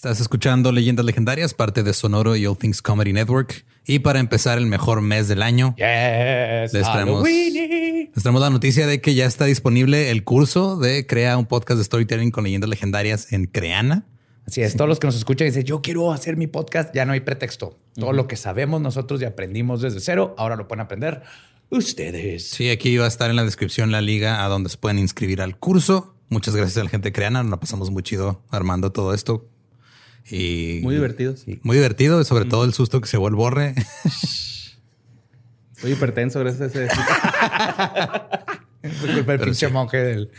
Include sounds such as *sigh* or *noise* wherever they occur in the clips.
Estás escuchando Leyendas Legendarias, parte de Sonoro y All Things Comedy Network. Y para empezar el mejor mes del año, Yes, les traemos, les traemos la noticia de que ya está disponible el curso de Crea un podcast de storytelling con leyendas legendarias en Creana. Así es, todos los que nos escuchan y dicen, yo quiero hacer mi podcast, ya no hay pretexto. Todo lo que sabemos nosotros y aprendimos desde cero, ahora lo pueden aprender ustedes. Sí, aquí va a estar en la descripción la liga a donde se pueden inscribir al curso. Muchas gracias a la gente de Creana. Nos la pasamos muy chido armando todo esto. Y Muy divertido. Sí. Muy divertido, sobre todo el susto que se vuelve borre. *laughs* Soy hipertenso gracias a ese. Fue culpa del pinche monje del,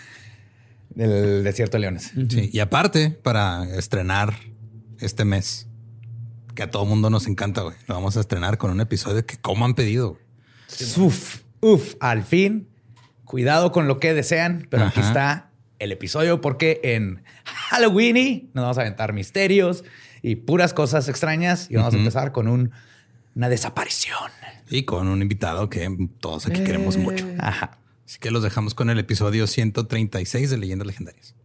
del desierto de leones. Sí, y aparte, para estrenar este mes, que a todo mundo nos encanta, güey. Lo vamos a estrenar con un episodio que como han pedido. Uf, uf, al fin. Cuidado con lo que desean, pero aquí está el episodio porque en Halloween nos vamos a aventar misterios y puras cosas extrañas y vamos a empezar con un, una desaparición. Y con un invitado que todos aquí queremos mucho. Ajá. Así que los dejamos con el episodio 136 de Leyendas Legendarias.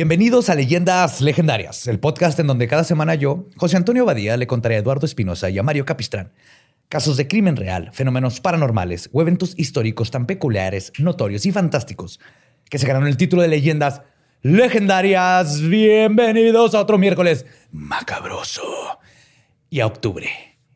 Bienvenidos a Leyendas Legendarias, el podcast en donde cada semana yo, José Antonio Badía, le contaré a Eduardo Espinosa y a Mario Capistrán casos de crimen real, fenómenos paranormales o eventos históricos tan peculiares, notorios y fantásticos que se ganaron el título de Leyendas Legendarias. Bienvenidos a otro miércoles macabroso y a octubre,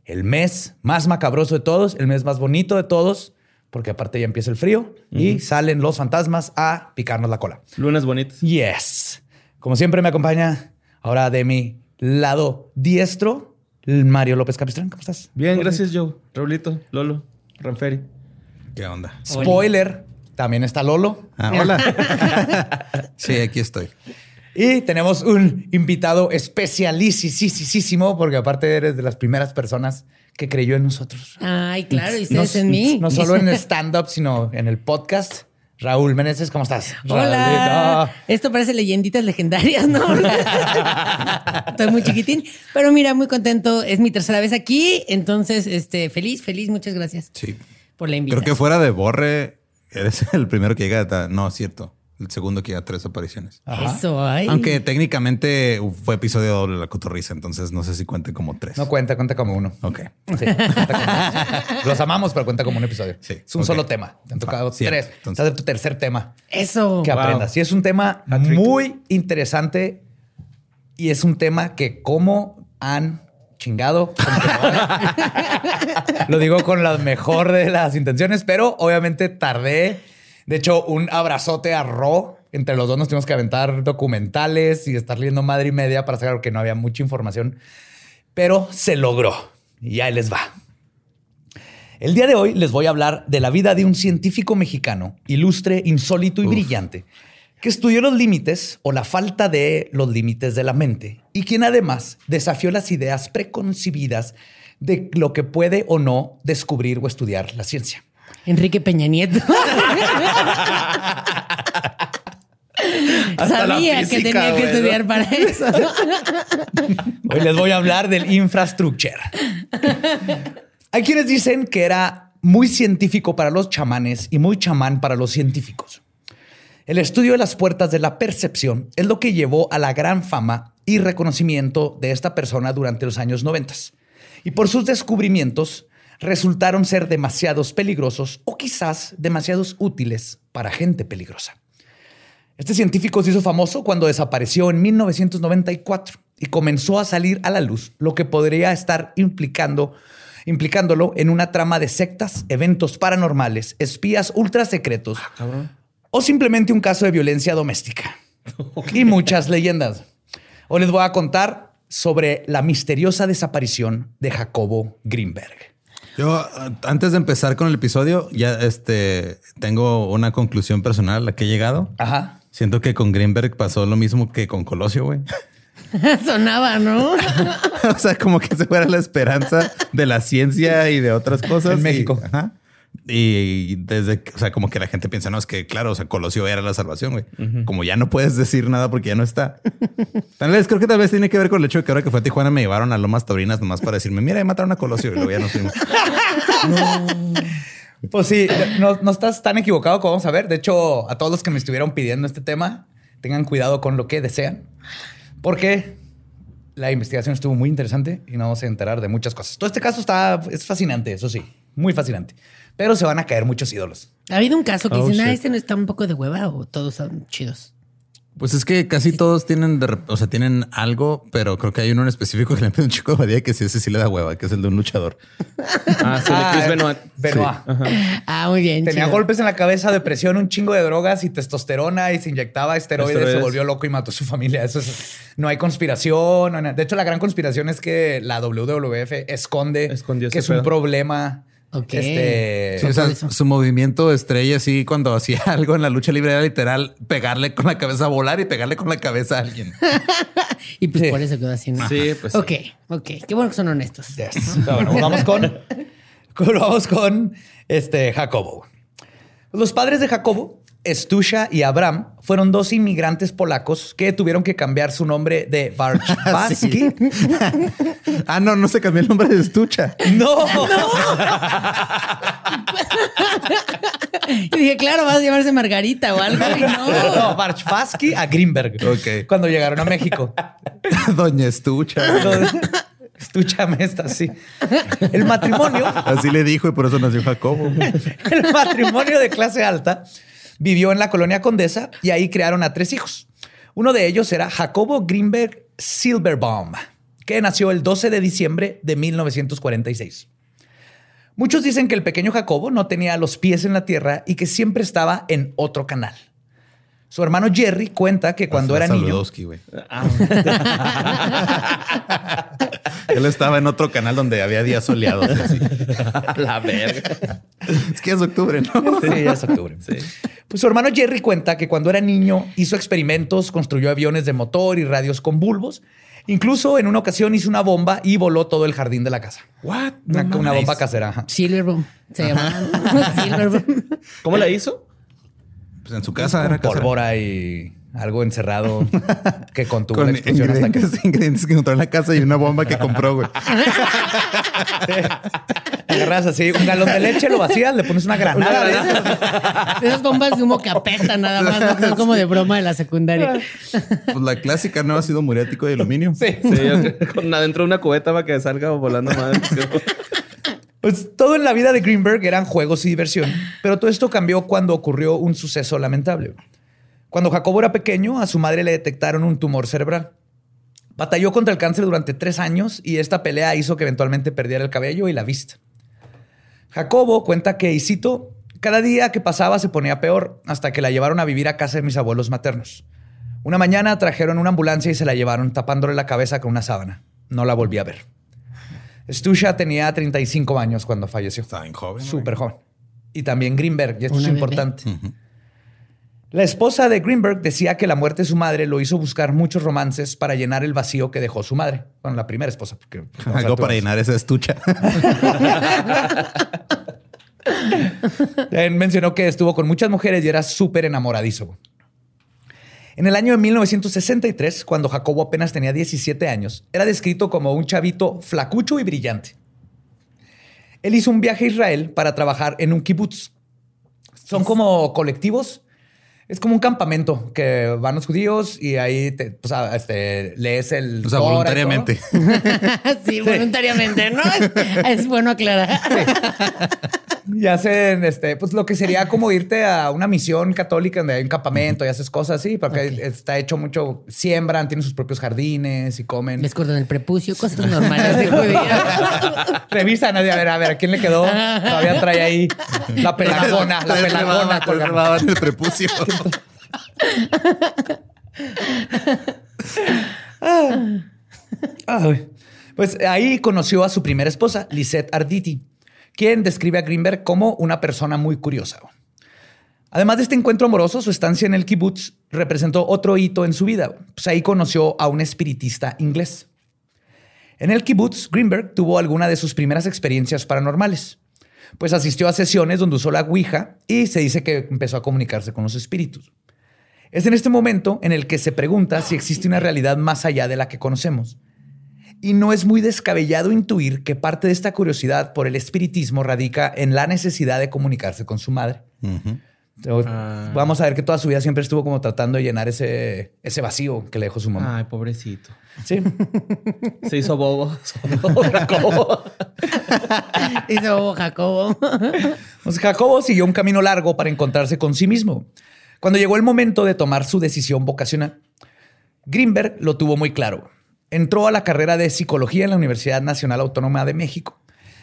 el mes más macabroso de todos, el mes más bonito de todos, porque aparte ya empieza el frío y salen los fantasmas a picarnos la cola. Lunes bonitos. Yes. Como siempre me acompaña ahora de mi lado diestro, Mario López Capistrán. ¿Cómo estás? Bien, gracias, Joe. Raulito, Lolo, Ranferi. ¿Qué onda? Spoiler, también está Lolo. Ah, hola. *laughs* sí, aquí estoy. Y tenemos un invitado especialísimo, porque aparte eres de las primeras personas que creyó en nosotros. Ay, claro, y No, ustedes en mí. no solo en stand-up, sino en el podcast. Raúl Meneses, ¿cómo estás? Hola. Esto parece leyenditas legendarias, ¿no? *laughs* Estoy muy chiquitín, pero mira, muy contento. Es mi tercera vez aquí, entonces, este, feliz, feliz. Muchas gracias Sí. por la Creo invitación. que fuera de Borre, eres el primero que llega a... No, es cierto. El segundo que llega a tres apariciones. Ajá. Eso, ay. Aunque técnicamente fue episodio doble de la cotorriza, entonces no sé si cuente como tres. No cuenta, cuenta como uno. Ok. Sí, cuenta como- Los amamos, pero cuenta como un episodio. Sí, Es un solo tema. Te han tocado tres. entonces- Estás de tu tercer tema Eso. que Wow. aprendas. Y es un tema muy interesante y es un tema que cómo han chingado. *laughs* Lo digo con la mejor de las intenciones, pero obviamente tardé. De hecho, un abrazote a Ro. Entre los dos nos tuvimos que aventar documentales y estar leyendo madre y media para saber que no había mucha información, pero se logró. Y ahí les va. El día de hoy les voy a hablar de la vida de un científico mexicano, ilustre, insólito y brillante, que estudió los límites o la falta de los límites de la mente y quien además desafió las ideas preconcebidas de lo que puede o no descubrir o estudiar la ciencia. Enrique Peña Nieto. Sabía que tenía que estudiar para eso. Hoy les voy a hablar del infrastructure. Hay quienes dicen que era muy científico para los chamanes y muy chamán para los científicos. El estudio de las puertas de la percepción es lo que llevó a la gran fama y reconocimiento de esta persona durante los años 90. Y por sus descubrimientos resultaron ser demasiados peligrosos o quizás demasiados útiles para gente peligrosa. Este científico se hizo famoso cuando desapareció en 1994 y comenzó a salir a la luz lo que podría estar implicando, implicándolo en una trama de sectas, eventos paranormales, espías ultra secretos o simplemente un caso de violencia doméstica. *laughs* Y muchas leyendas. Hoy les voy a contar sobre la misteriosa desaparición de Jacobo Greenberg. Yo, antes de empezar con el episodio, ya este tengo una conclusión personal a la que he llegado. Ajá. Siento que con Greenberg pasó lo mismo que con Colosio, güey. *laughs* Sonaba, ¿no? *laughs* o sea, como que se fuera la esperanza de la ciencia y de otras cosas. En y- México. ajá. Y desde, que- o sea, como que la gente piensa, no, es que claro, o sea, Colosio era la salvación, güey. Como ya no puedes decir nada porque ya no está. *laughs* Tal vez, creo que tal vez tiene que ver con el hecho de que ahora que fue a Tijuana me llevaron a Lomas Taurinas nomás para decirme, mira, ya mataron a Colosio y luego ya nos fuimos. *laughs* Pues sí, no, no estás tan equivocado como vamos a ver. De hecho, a todos los que me estuvieron pidiendo este tema, tengan cuidado con lo que desean, porque la investigación estuvo muy interesante y nos vamos a enterar de muchas cosas. Todo este caso está, es fascinante, eso sí, muy fascinante, pero se van a caer muchos ídolos. ¿Ha habido un caso que Oh, dicen, ah, este no está un poco de hueva o todos son chidos? Pues es que casi todos tienen, de o sea, tienen algo, pero creo que hay uno en específico que le pide un chico de Badía que sí, ese sí le da hueva, que es el de un luchador. Ah, sí, Chris Ah, Benoit. Benoit. Ah, muy bien. Tenía chido. golpes en la cabeza, depresión, un chingo de drogas y testosterona y se inyectaba esteroides, se volvió loco y mató a su familia. Eso es- no hay conspiración. no hay nada. de hecho, la gran conspiración es que la WWF esconde Escondió que es un problema. Ok. Este, Sí, o sea, por eso. su movimiento estrella, así cuando hacía *laughs* algo en la lucha libre era literal pegarle con la cabeza, volar y pegarle con la cabeza a alguien. *laughs* Y pues Sí. por eso quedó así. ¿no? Sí, pues sí. Ok, ok. Qué bueno que son honestos. Yes. Pero bueno, vamos con, con- *laughs* vamos con este Jacobo. Los padres de Jacobo, Stusha y Abraham, fueron dos inmigrantes polacos que tuvieron que cambiar su nombre de Barczewski. *laughs* *laughs* ah, no, no se cambió el nombre de estucha. No, *laughs* Y dije, claro, vas a llamarse Margarita o algo. Y no. no, Barczewski a Greenberg. Ok. Cuando llegaron a México. Doña Estucha. Estúchame esta, sí. El matrimonio Así le dijo y por eso nació Jacobo. El matrimonio de clase alta vivió en la colonia Condesa y ahí crearon a tres hijos. Uno de ellos era Jacobo Greenberg Silverbaum, que nació el 12 de diciembre de 1946. Muchos dicen que el pequeño Jacobo no tenía los pies en la tierra y que siempre estaba en otro canal. Su hermano Jerry cuenta que cuando era niño... *laughs* *laughs* Él estaba en otro canal donde había días soleados. así. *laughs* La verga. Es que es octubre, ¿no? Sí, ya es octubre. Pues su hermano Jerry cuenta que cuando era niño hizo experimentos, construyó aviones de motor y radios con bulbos. Incluso en una ocasión hizo una bomba y voló todo el jardín de la casa. What? Una, No una mames. bomba casera. ajá. Silverboom. Se llamaba *laughs* Silverboom. ¿Cómo la hizo? Pues en su casa era casa. Pólvora y algo encerrado que contuvo Con la *laughs* explosión hasta que... ingredientes, ingredientes que encontró en la casa y una bomba que compró, güey. *laughs* Agarras así un galón de leche, lo vacías, le pones una granada. Esas bombas de humo que apestan nada más, son como de broma de la secundaria. *laughs* Pues la clásica no ácido muriático de aluminio. Sí. Sí, con adentro de una cubeta para que salga volando madre. Pues todo en la vida de Greenberg eran juegos y diversión, pero todo esto cambió cuando ocurrió un suceso lamentable. Cuando Jacobo era pequeño, a su madre le detectaron un tumor cerebral. Batalló contra el cáncer durante tres años y esta pelea hizo que eventualmente perdiera el cabello y la vista. Jacobo cuenta que, y cito, cada día que pasaba se ponía peor hasta que la llevaron a vivir a casa de mis abuelos maternos. Una mañana trajeron una ambulancia y se la llevaron tapándole la cabeza con una sábana. No la volví a ver. Stusha tenía 35 años cuando falleció. Bien joven. Súper joven. Y también Greenberg, y esto Una es bebé. importante. La esposa de Greenberg decía que la muerte de su madre lo hizo buscar muchos romances para llenar el vacío que dejó su madre. Bueno, la primera esposa. Porque, *laughs* Algo para llenar esa estucha. *laughs* Él mencionó que estuvo con muchas mujeres y era súper enamoradizo. En el año de 1963, cuando Jacobo apenas tenía 17 años, era descrito como un chavito flacucho y brillante. Él hizo un viaje a Israel para trabajar en un kibutz. Son como colectivos. Es como un campamento que van los judíos y ahí te, pues, ah, este, lees el... O sea, voluntariamente. *laughs* Sí, voluntariamente, ¿no? Es bueno aclarar. *laughs* Y hacen este, pues lo que sería como irte a una misión católica donde hay un campamento y haces cosas así, porque está hecho mucho, siembran, tienen sus propios jardines y comen. Les cortan el prepucio, cosas normales de. *laughs* Revisan, a ver, a ver, ¿a quién le quedó? Todavía trae ahí la pelagona, la pelagona en el prepucio. *laughs* Ay. Pues ahí conoció a su primera esposa, Lisette Arditi, quien describe a Greenberg como una persona muy curiosa. Además de este encuentro amoroso, su estancia en el kibbutz representó otro hito en su vida. Pues ahí conoció a un espiritista inglés. En el kibbutz, Greenberg tuvo alguna de sus primeras experiencias paranormales, pues asistió a sesiones donde usó la Ouija y se dice que empezó a comunicarse con los espíritus. Es en este momento en el que se pregunta si existe una realidad más allá de la que conocemos. Y no es muy descabellado intuir que parte de esta curiosidad por el espiritismo radica en la necesidad de comunicarse con su madre. Ah. Vamos a ver que toda su vida siempre estuvo como tratando de llenar ese, ese vacío que le dejó su mamá. Ay, pobrecito. Sí. *laughs* *laughs* Se hizo bobo. Jacobo. *laughs* Hizo Jacobo. Pues Jacobo siguió un camino largo para encontrarse con sí mismo. Cuando llegó el momento de tomar su decisión vocacional, Greenberg lo tuvo muy claro. Entró a la carrera de psicología en la Universidad Nacional Autónoma de México.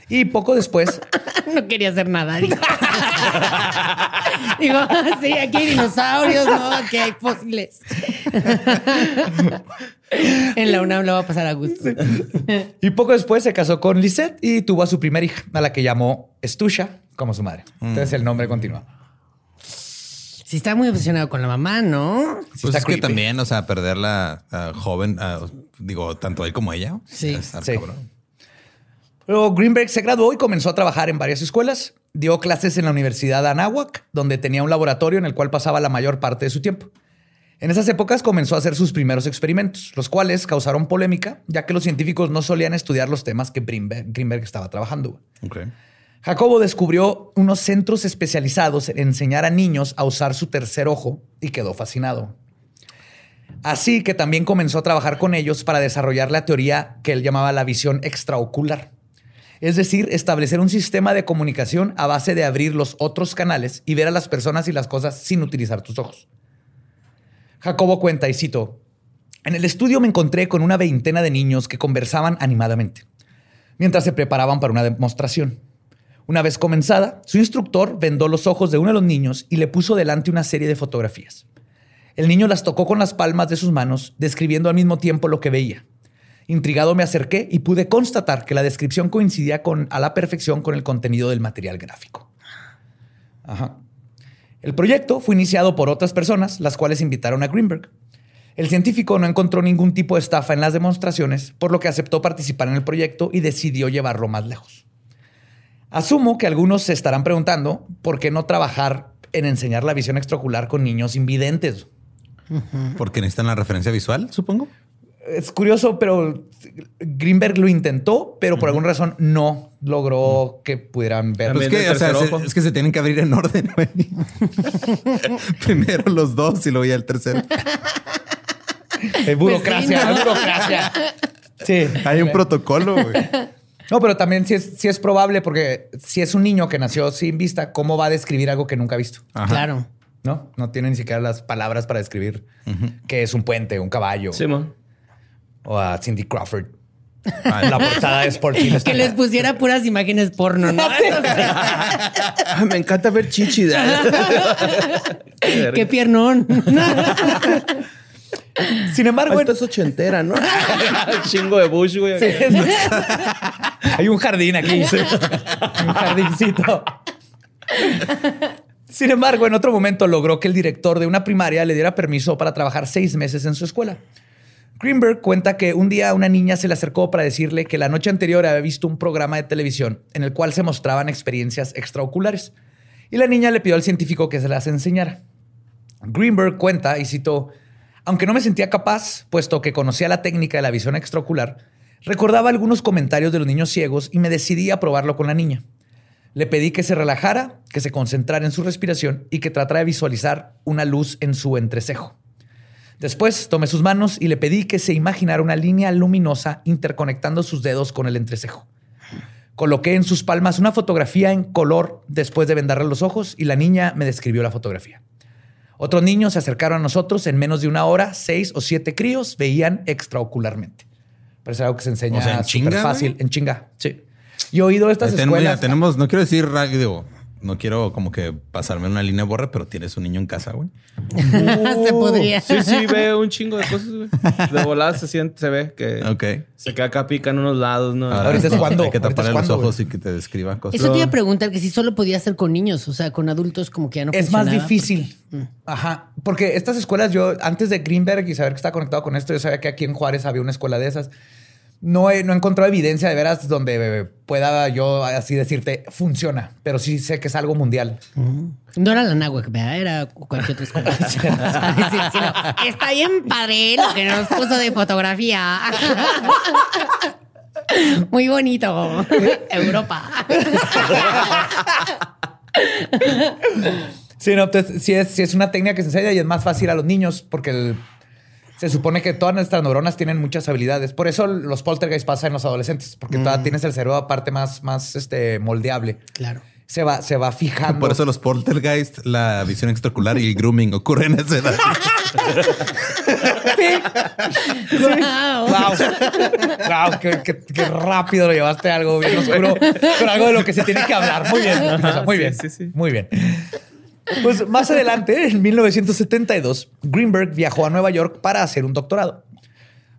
Y poco después *laughs* No quería hacer nada. Digo, *laughs* Digo, sí, aquí hay dinosaurios, no, aquí hay fósiles. *laughs* en la UNAM lo va a pasar a gusto. Y poco después se casó con Lisette y tuvo a su primera hija, a la que llamó Estusha como su madre. Entonces el nombre continúa. Sí, está muy obsesionado con la mamá, ¿no? Pues está es creepy. que también, o sea, perderla joven, digo, tanto él como ella. Sí. Sí. Luego Greenberg se graduó y comenzó a trabajar en varias escuelas. Dio clases en la Universidad de Anáhuac, donde tenía un laboratorio en el cual pasaba la mayor parte de su tiempo. En esas épocas comenzó a hacer sus primeros experimentos, los cuales causaron polémica, ya que los científicos no solían estudiar los temas que Greenberg, Greenberg estaba trabajando. Ok. Jacobo descubrió unos centros especializados en enseñar a niños a usar su tercer ojo y quedó fascinado. Así que también comenzó a trabajar con ellos para desarrollar la teoría que él llamaba la visión extraocular. Es decir, establecer un sistema de comunicación a base de abrir los otros canales y ver a las personas y las cosas sin utilizar tus ojos. Jacobo cuenta, y cito, en el estudio me encontré con una veintena de niños que conversaban animadamente, mientras se preparaban para una demostración. Una vez comenzada, su instructor vendó los ojos de uno de los niños y le puso delante una serie de fotografías. El niño las tocó con las palmas de sus manos, describiendo al mismo tiempo lo que veía. Intrigado me acerqué y pude constatar que la descripción coincidía con, a la perfección con el contenido del material gráfico. El proyecto fue iniciado por otras personas, las cuales invitaron a Greenberg. El científico no encontró ningún tipo de estafa en las demostraciones, por lo que aceptó participar en el proyecto y decidió llevarlo más lejos. Asumo que algunos se estarán preguntando por qué no trabajar en enseñar la visión extraocular con niños invidentes. Porque necesitan la referencia visual, supongo. Es curioso, pero Greenberg lo intentó, pero por alguna razón no logró que pudieran ver. Pues También que, o sea, se- es que se tienen que abrir en orden. *laughs* *laughs* Primero los dos y luego ya el tercero. Es burocracia, Pues sí, ¿no? es burocracia. Sí. Hay un protocolo, güey. *laughs* No, pero también sí es, sí es probable porque si es un niño que nació sin vista, ¿cómo va a describir algo que nunca ha visto? Ajá. Claro. No, no tiene ni siquiera las palabras para describir qué es un puente, un caballo Simón. o a Cindy Crawford. Ay, La portada de Sport *laughs* Illustrated. Que les pusiera puras imágenes porno, ¿no? *laughs* *laughs* Ah, me encanta ver chichi. Qué piernón. Sin embargo, Esto es ochentera, ¿no? *laughs* Chingo de Bush, güey. *laughs* Hay un jardín aquí. un jardincito. Sin embargo, en otro momento logró que el director de una primaria le diera permiso para trabajar seis meses en su escuela. Greenberg cuenta que un día una niña se le acercó para decirle que la noche anterior había visto un programa de televisión en el cual se mostraban experiencias extraoculares. Y la niña le pidió al científico que se las enseñara. Greenberg cuenta, y citó, aunque no me sentía capaz, puesto que conocía la técnica de la visión extraocular, recordaba algunos comentarios de los niños ciegos y me decidí a probarlo con la niña. Le pedí que se relajara, que se concentrara en su respiración y que tratara de visualizar una luz en su entrecejo. Después tomé sus manos y le pedí que se imaginara una línea luminosa interconectando sus dedos con el entrecejo. Coloqué en sus palmas una fotografía en color después de vendarle los ojos y la niña me describió la fotografía. Otros niños se acercaron a nosotros en menos de una hora, seis o siete críos veían extraocularmente. Parece algo que se enseña O sea, en súper chinga, fácil, en chinga. Sí. Yo he oído estas Ten- escuelas. tenemos, no quiero decir, ra- digo, no quiero como que pasarme una línea borra, pero tienes un niño en casa, güey. *laughs* Se podría. Sí, sí, ve un chingo de cosas, güey. De volada se siente, se ve que Ok. se queda acá pica en unos lados, ¿no? Ahora Ahorita es *laughs* cuando- Hay que taparle los cuando, ojos y que te describa cosas. Eso te iba a preguntar que si solo podía hacer con niños, o sea, con adultos como que ya no Es más difícil. Ajá. Porque estas escuelas, yo antes de Greenberg y saber que está conectado con esto, yo sabía que aquí en Juárez había una escuela de esas. No he, no he encontrado evidencia de veras donde pueda yo así decirte funciona, pero sí sé que es algo mundial. No era la ¿verdad? Era cualquier otra escuela. *laughs* Sí, sí, sí, no. Está bien padre lo que nos puso de fotografía. *laughs* Muy bonito. Europa. Sí, no, entonces sí es, sí es una técnica que se enseña y es más fácil a los niños porque el- se supone que todas nuestras neuronas tienen muchas habilidades. Por eso los poltergeist pasan en los adolescentes, porque todavía tienes el cerebro aparte más, más este, moldeable. Claro. Se va, se va fijando. Por eso los poltergeist, la visión extraocular y el grooming ocurren en esa edad. Wow. Wow. Wow, qué, qué- qué rápido lo llevaste a algo bien oscuro, pero algo de lo que se tiene que hablar. Muy bien, muy Sí, bien. sí, sí. Muy bien. Pues más adelante, en 1972, Greenberg viajó a Nueva York para hacer un doctorado.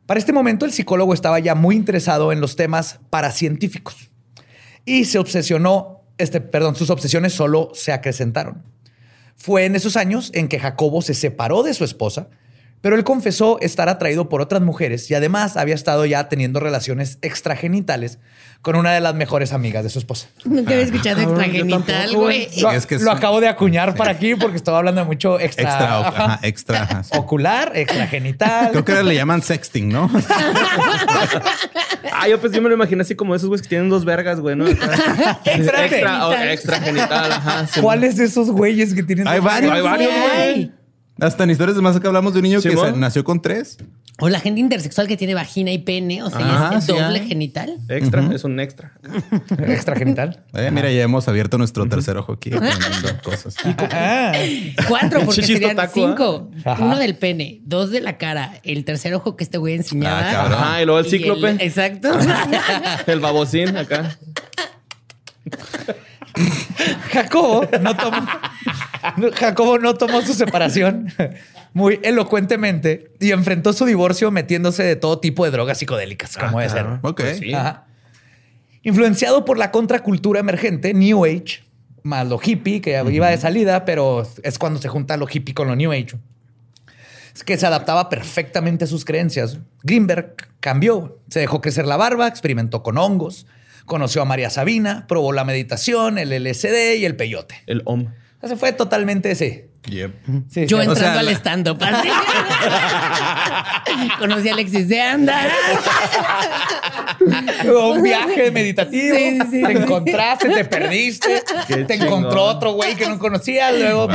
Para este momento, el psicólogo estaba ya muy interesado en los temas paracientíficos y se obsesionó, este, perdón, sus obsesiones solo se acrecentaron. Fue en esos años en que Jacobo se separó de su esposa, pero él confesó estar atraído por otras mujeres y además había estado ya teniendo relaciones extragenitales con una de las mejores amigas de su esposa. Nunca había escuchado yo extragenital, güey. Sí, Lo, es que es lo un- acabo de acuñar para aquí porque estaba hablando de mucho extra, Extra, ajá, extra. ajá, sí. ocular, extragenital. Creo que le llaman sexting, ¿no? Ah, yo pues yo me lo imaginé así como esos güeyes que tienen dos vergas, güey, ¿no? Extra extra, genital. oh, extra genital, ajá. sí. ¿Cuáles de esos güeyes que tienen? Hay dos- varios. Hay varios, Ay. Hasta en historias de más que hablamos de un niño que nació con tres. O la gente intersexual que tiene vagina y pene, o sea, Ajá, ya es sí doble genital. Extra, es un extra. *laughs* Extragenital. Eh, mira, ya hemos abierto nuestro tercer ojo aquí. *laughs* cosas. Ah. Cuatro, porque serían cinco. Ajá. Uno del pene, dos de la cara, el tercer ojo que este güey enseñaba. Ah, cabrón. Ajá, y luego el cíclope. exacto. *laughs* El babocín acá. Jacobo no tomó, *laughs* Jacobo no tomó su separación muy elocuentemente y enfrentó su divorcio metiéndose de todo tipo de drogas psicodélicas, como debe ser. Ok. Pues sí. Ajá. Influenciado por la contracultura emergente, New Age, más lo hippie, que iba de salida, pero es cuando se junta lo hippie con lo New Age. Es que se adaptaba perfectamente a sus creencias. Greenberg cambió, se dejó crecer la barba, experimentó con hongos, conoció a María Sabina, probó la meditación, el LSD y el peyote. El OM. O sea, se fue totalmente ese. Yep. Sí, Yo sí. entrando sea, al la- stand-up. *laughs* Conocí a Alexis de Anda. un viaje meditativo. Sí, sí, sí. Te encontraste, te perdiste. Qué te chingón. encontró otro güey que no conocías. Luego.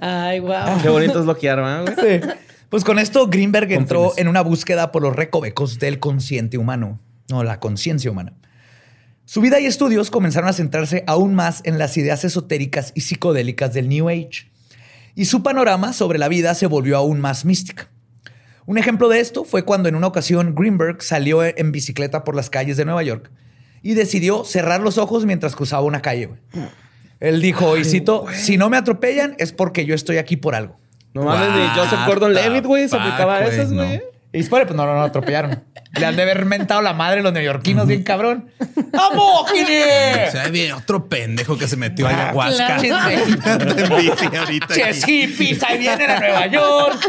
Ay, wow. Qué bonito es bloquear, ¿verdad, güey? Sí. Pues con esto Greenberg entró en una búsqueda por los recovecos del consciente humano, no la conciencia humana. Su vida y estudios comenzaron a centrarse aún más en las ideas esotéricas y psicodélicas del New Age. Y su panorama sobre la vida se volvió aún más mística. Un ejemplo de esto fue cuando en una ocasión Greenberg salió en bicicleta por las calles de Nueva York y decidió cerrar los ojos mientras cruzaba una calle. güey. Él dijo, y cito, si no me atropellan es porque yo estoy aquí por algo. No mames, ni Joseph Gordon Levitt, güey, se aplicaba a güey, esas, no. Y después, pues no, no, no atropellaron. Le han de haber mentado la madre los neoyorquinos bien cabrón. ¡Vamos, O Kine! sea, otro pendejo que se metió a Ah, ayahuasca. *laughs* ahorita. aquí. Ches hippies, ahí vienen a Nueva York.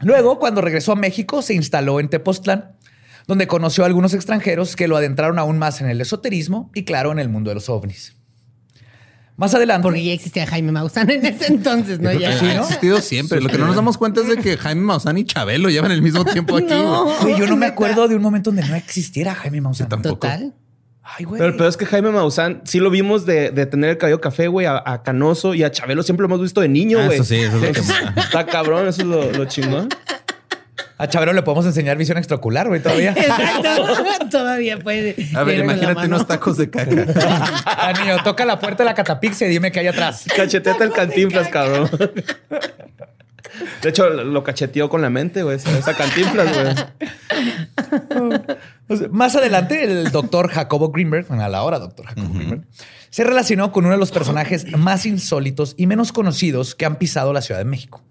Luego, cuando regresó a México, se instaló en Tepoztlán, donde conoció a algunos extranjeros que lo adentraron aún más en el esoterismo y, claro, en el mundo de los ovnis. Más adelante. Porque ya existía Jaime Maussan en ese entonces, ¿no? Ya. ha existido siempre. Lo que no nos damos cuenta es de que Jaime Maussan y Chabelo llevan el mismo tiempo aquí. No. güey. Yo no me acuerdo de un momento donde no existiera Jaime Maussan. tampoco. Total. Ay, güey. Pero el peor es que Jaime Maussan sí lo vimos de, de tener el cabello café, güey, a, a Canoso y a Chabelo siempre lo hemos visto de niño, Ah, güey. eso sí, eso es lo que *laughs* Está cabrón, eso es lo, lo chingón. A Chabelo le podemos enseñar visión extraocular, güey, todavía. *laughs* Exacto. *laughs* Todavía puede. A ver, imagínate unos tacos de caca. *laughs* Ah, niño, toca la puerta de la catapixia y dime qué hay atrás. Cacheteta el cantinflas, cabrón. De hecho, lo cacheteó con la mente, güey. Esa cantinflas, güey. O sea, más adelante, el doctor Jacobo Greenberg, bueno, a la hora doctor Jacobo Greenberg, se relacionó con uno de los personajes más insólitos y menos conocidos que han pisado la Ciudad de México.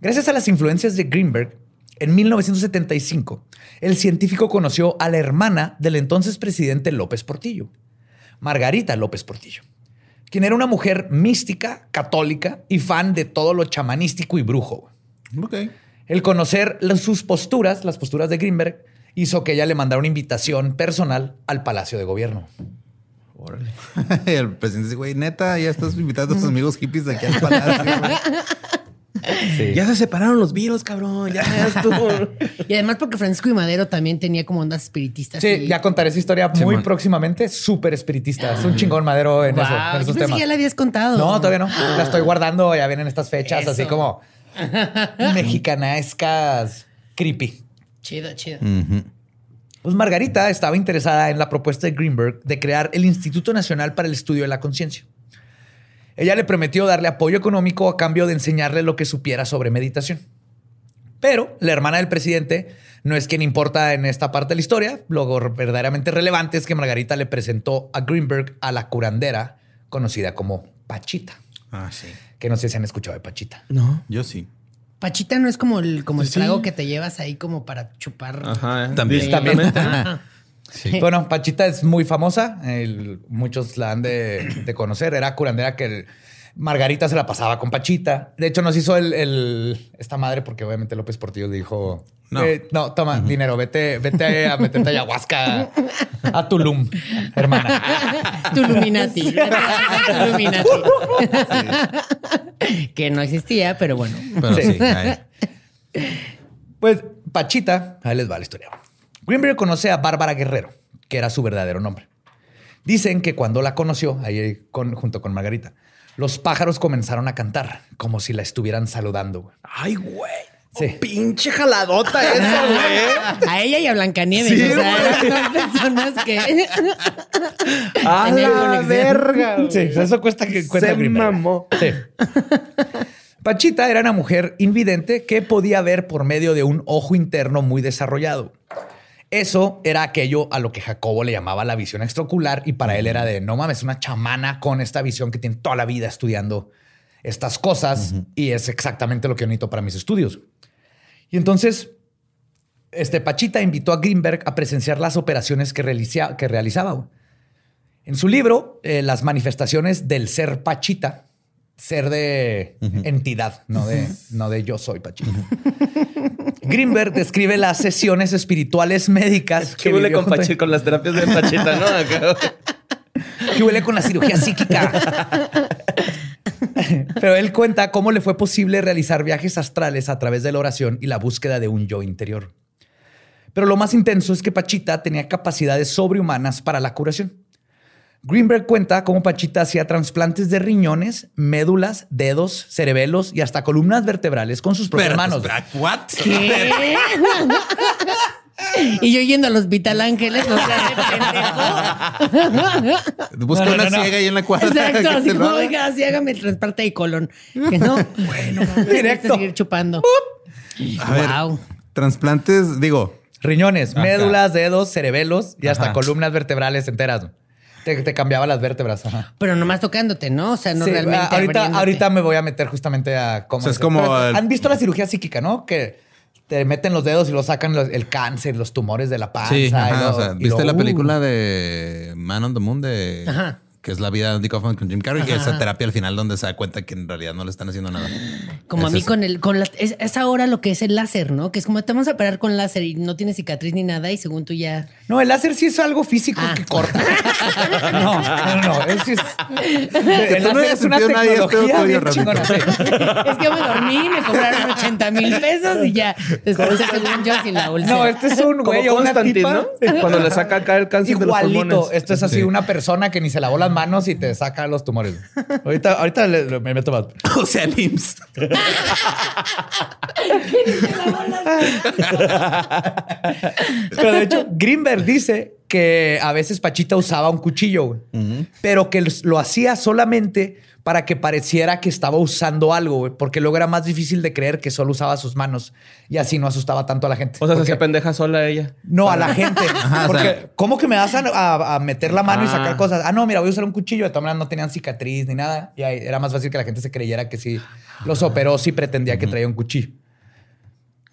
Gracias a las influencias de Greenberg, en 1975, el científico conoció a la hermana del entonces presidente López Portillo, Margarita López Portillo, quien era una mujer mística, católica y fan de todo lo chamanístico y brujo. Ok. El conocer sus posturas, las posturas de Greenberg, hizo que ella le mandara una invitación personal al Palacio de Gobierno. Órale. *laughs* el presidente dice, güey, neta, ya estás invitando a tus amigos hippies de aquí al palacio. *laughs* güey". Ya se separaron los virus, cabrón. Ya estuvo. Y además porque Francisco y Madero también tenía como ondas espiritistas. Sí, y- ya contaré esa historia muy próximamente. Súper espiritista. Es un chingón madero en, eso, en yo esos pensé temas. que ya la habías contado. No, todavía no. La estoy guardando. Ya vienen estas fechas Eso. así como *laughs* mexicanescas creepy. Chido, chido. Pues Margarita estaba interesada en la propuesta de Greenberg de crear el Instituto Nacional para el Estudio de la Conciencia. Ella le prometió darle apoyo económico a cambio de enseñarle lo que supiera sobre meditación. Pero la hermana del presidente no es quien importa en esta parte de la historia. Lo verdaderamente relevante es que Margarita le presentó a Greenberg a la curandera conocida como Pachita. Ah, sí. Que no sé si han escuchado de Pachita. No. Yo sí. Pachita no es como el, como el Sí. trago que te llevas ahí como para chupar. Ajá. También. Distamente. Sí. *laughs* Bueno, Pachita es muy famosa. el- muchos la han de, de conocer. Era curandera que el- Margarita se la pasaba con Pachita. De hecho, nos hizo el, el- esta madre porque obviamente López Portillo le dijo: No. "Eh, no, toma dinero, vete, vete a meterte ayahuasca a Tulum, hermana. *laughs* Tu Illuminati. *laughs* Tu Illuminati. que no existía, pero bueno. Pero Sí. sí. Pues Pachita, ahí les va la historia. Greenberg conoce a Bárbara Guerrero, que era su verdadero nombre. Dicen que cuando la conoció, ahí con- junto con Margarita, los pájaros comenzaron a cantar como si la estuvieran saludando. güey. Ay, güey. Sí. Oh, pinche jaladota eso, *laughs* güey. A ella y a Blancanieves. Sí, o sea, eran dos personas que. *laughs* A la verga. güey. Sí, eso cuesta que cuenta Se Greenberg. mamó. Sí. Pachita era una mujer invidente que podía ver por medio de un ojo interno muy desarrollado. Eso era aquello a lo que Jacobo le llamaba la visión extraocular y para él era de no mames, una chamana con esta visión que tiene toda la vida estudiando estas cosas y es exactamente lo que yo necesito para mis estudios. Y entonces, este Pachita invitó a Greenberg a presenciar las operaciones que, realiza- que realizaba. En su libro, eh, Las manifestaciones del ser Pachita, ser de entidad, no de, no de yo soy Pachita. Greenberg describe las sesiones espirituales médicas ¿Qué huele vivió con, junto- Pachi- con las terapias de Pachita, no? ¿Qué huele con la cirugía psíquica? Pero él cuenta cómo le fue posible realizar viajes astrales a través de la oración y la búsqueda de un yo interior. Pero lo más intenso es que Pachita tenía capacidades sobrehumanas para la curación. Greenberg cuenta cómo Pachita hacía trasplantes de riñones, médulas, dedos, cerebelos y hasta columnas vertebrales con sus propias manos. ¿Qué? y yo yendo al Hospital Ángeles, no sea de pendejo. Busca No, no, una no, no. ciega ahí en la cuadra. Exacto, así como, oiga, así hágame el trasplante de colon. Que no, bueno, *laughs* Directo. seguir chupando. A ver, Wow. trasplantes, digo, Riñones, Ajá. médulas, dedos, cerebelos y hasta Ajá. columnas vertebrales enteras. Te, te cambiaba las vértebras. Ajá. Pero nomás tocándote, ¿no? O sea, no Sí, realmente. ah, ahorita, ahorita me voy a meter justamente a cómo. O sea, es como el- Han visto la cirugía psíquica, ¿no? Que te meten los dedos y lo sacan los- el cáncer, los tumores de la panza. sí, y ajá, lo- o sea, y ¿viste lo- la uh. película de Man on the Moon de Ajá. Que es la vida de Andy Kaufman con Jim Carrey? Y Ajá. esa terapia al final donde se da cuenta que en realidad no le están haciendo nada. Como a mí eso. con el, con la, es, es ahora lo que es el láser, ¿no? Que es como te vamos a operar con láser y no tiene cicatriz ni nada y según tú ya. No, el láser sí es algo físico Ah. que corta. *laughs* no, no, no. Es, es, el no es una nadie este tecnología bien sí. Es que yo me dormí, me cobraron 80 mil pesos y ya. Después según yo sin la úlcera. No, este es un güey o una tipa. ¿no? Cuando le saca acá el cáncer de los Igualito. pulmones. Esto es así, Sí. una persona que ni se lavó las manos y te saca los tumores. Ahorita, ahorita le- me meto más. *laughs* o sea, el IMSS. Pero de hecho, Greenberg dice que a veces Pachita usaba un cuchillo, güey, pero que lo hacía solamente para que pareciera que estaba usando algo, güey, porque luego era más difícil de creer que solo usaba sus manos y así no asustaba tanto a la gente. O sea, se hacía pendeja sola ella. No, a la gente. *laughs* Ajá, o porque, sea- ¿cómo que me vas a, a- a meter la mano y sacar Ah. cosas? Ah, no, mira, voy a usar un cuchillo. De todas maneras, no tenían cicatriz ni nada. Y ahí era más fácil que la gente se creyera que sí los operó, sí pretendía que traía un cuchillo.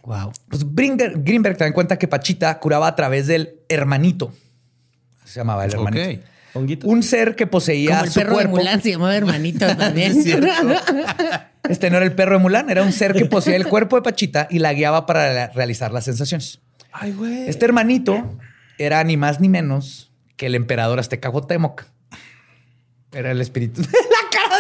Wow. Pues Bringer- Greenberg también cuenta que Pachita curaba a través del hermanito. Se llamaba el hermanito. Ok. Honguito. Un ser que poseía Como el su perro de cuerpo. Mulan se llamaba hermanito también. *laughs* *laughs* Este no era el perro de Mulan, era un ser que poseía el cuerpo de Pachita y la guiaba para la- realizar las sensaciones. Ay, güey. Este hermanito era ni más ni menos que el emperador azteca Cuauhtémoc. Era el espíritu.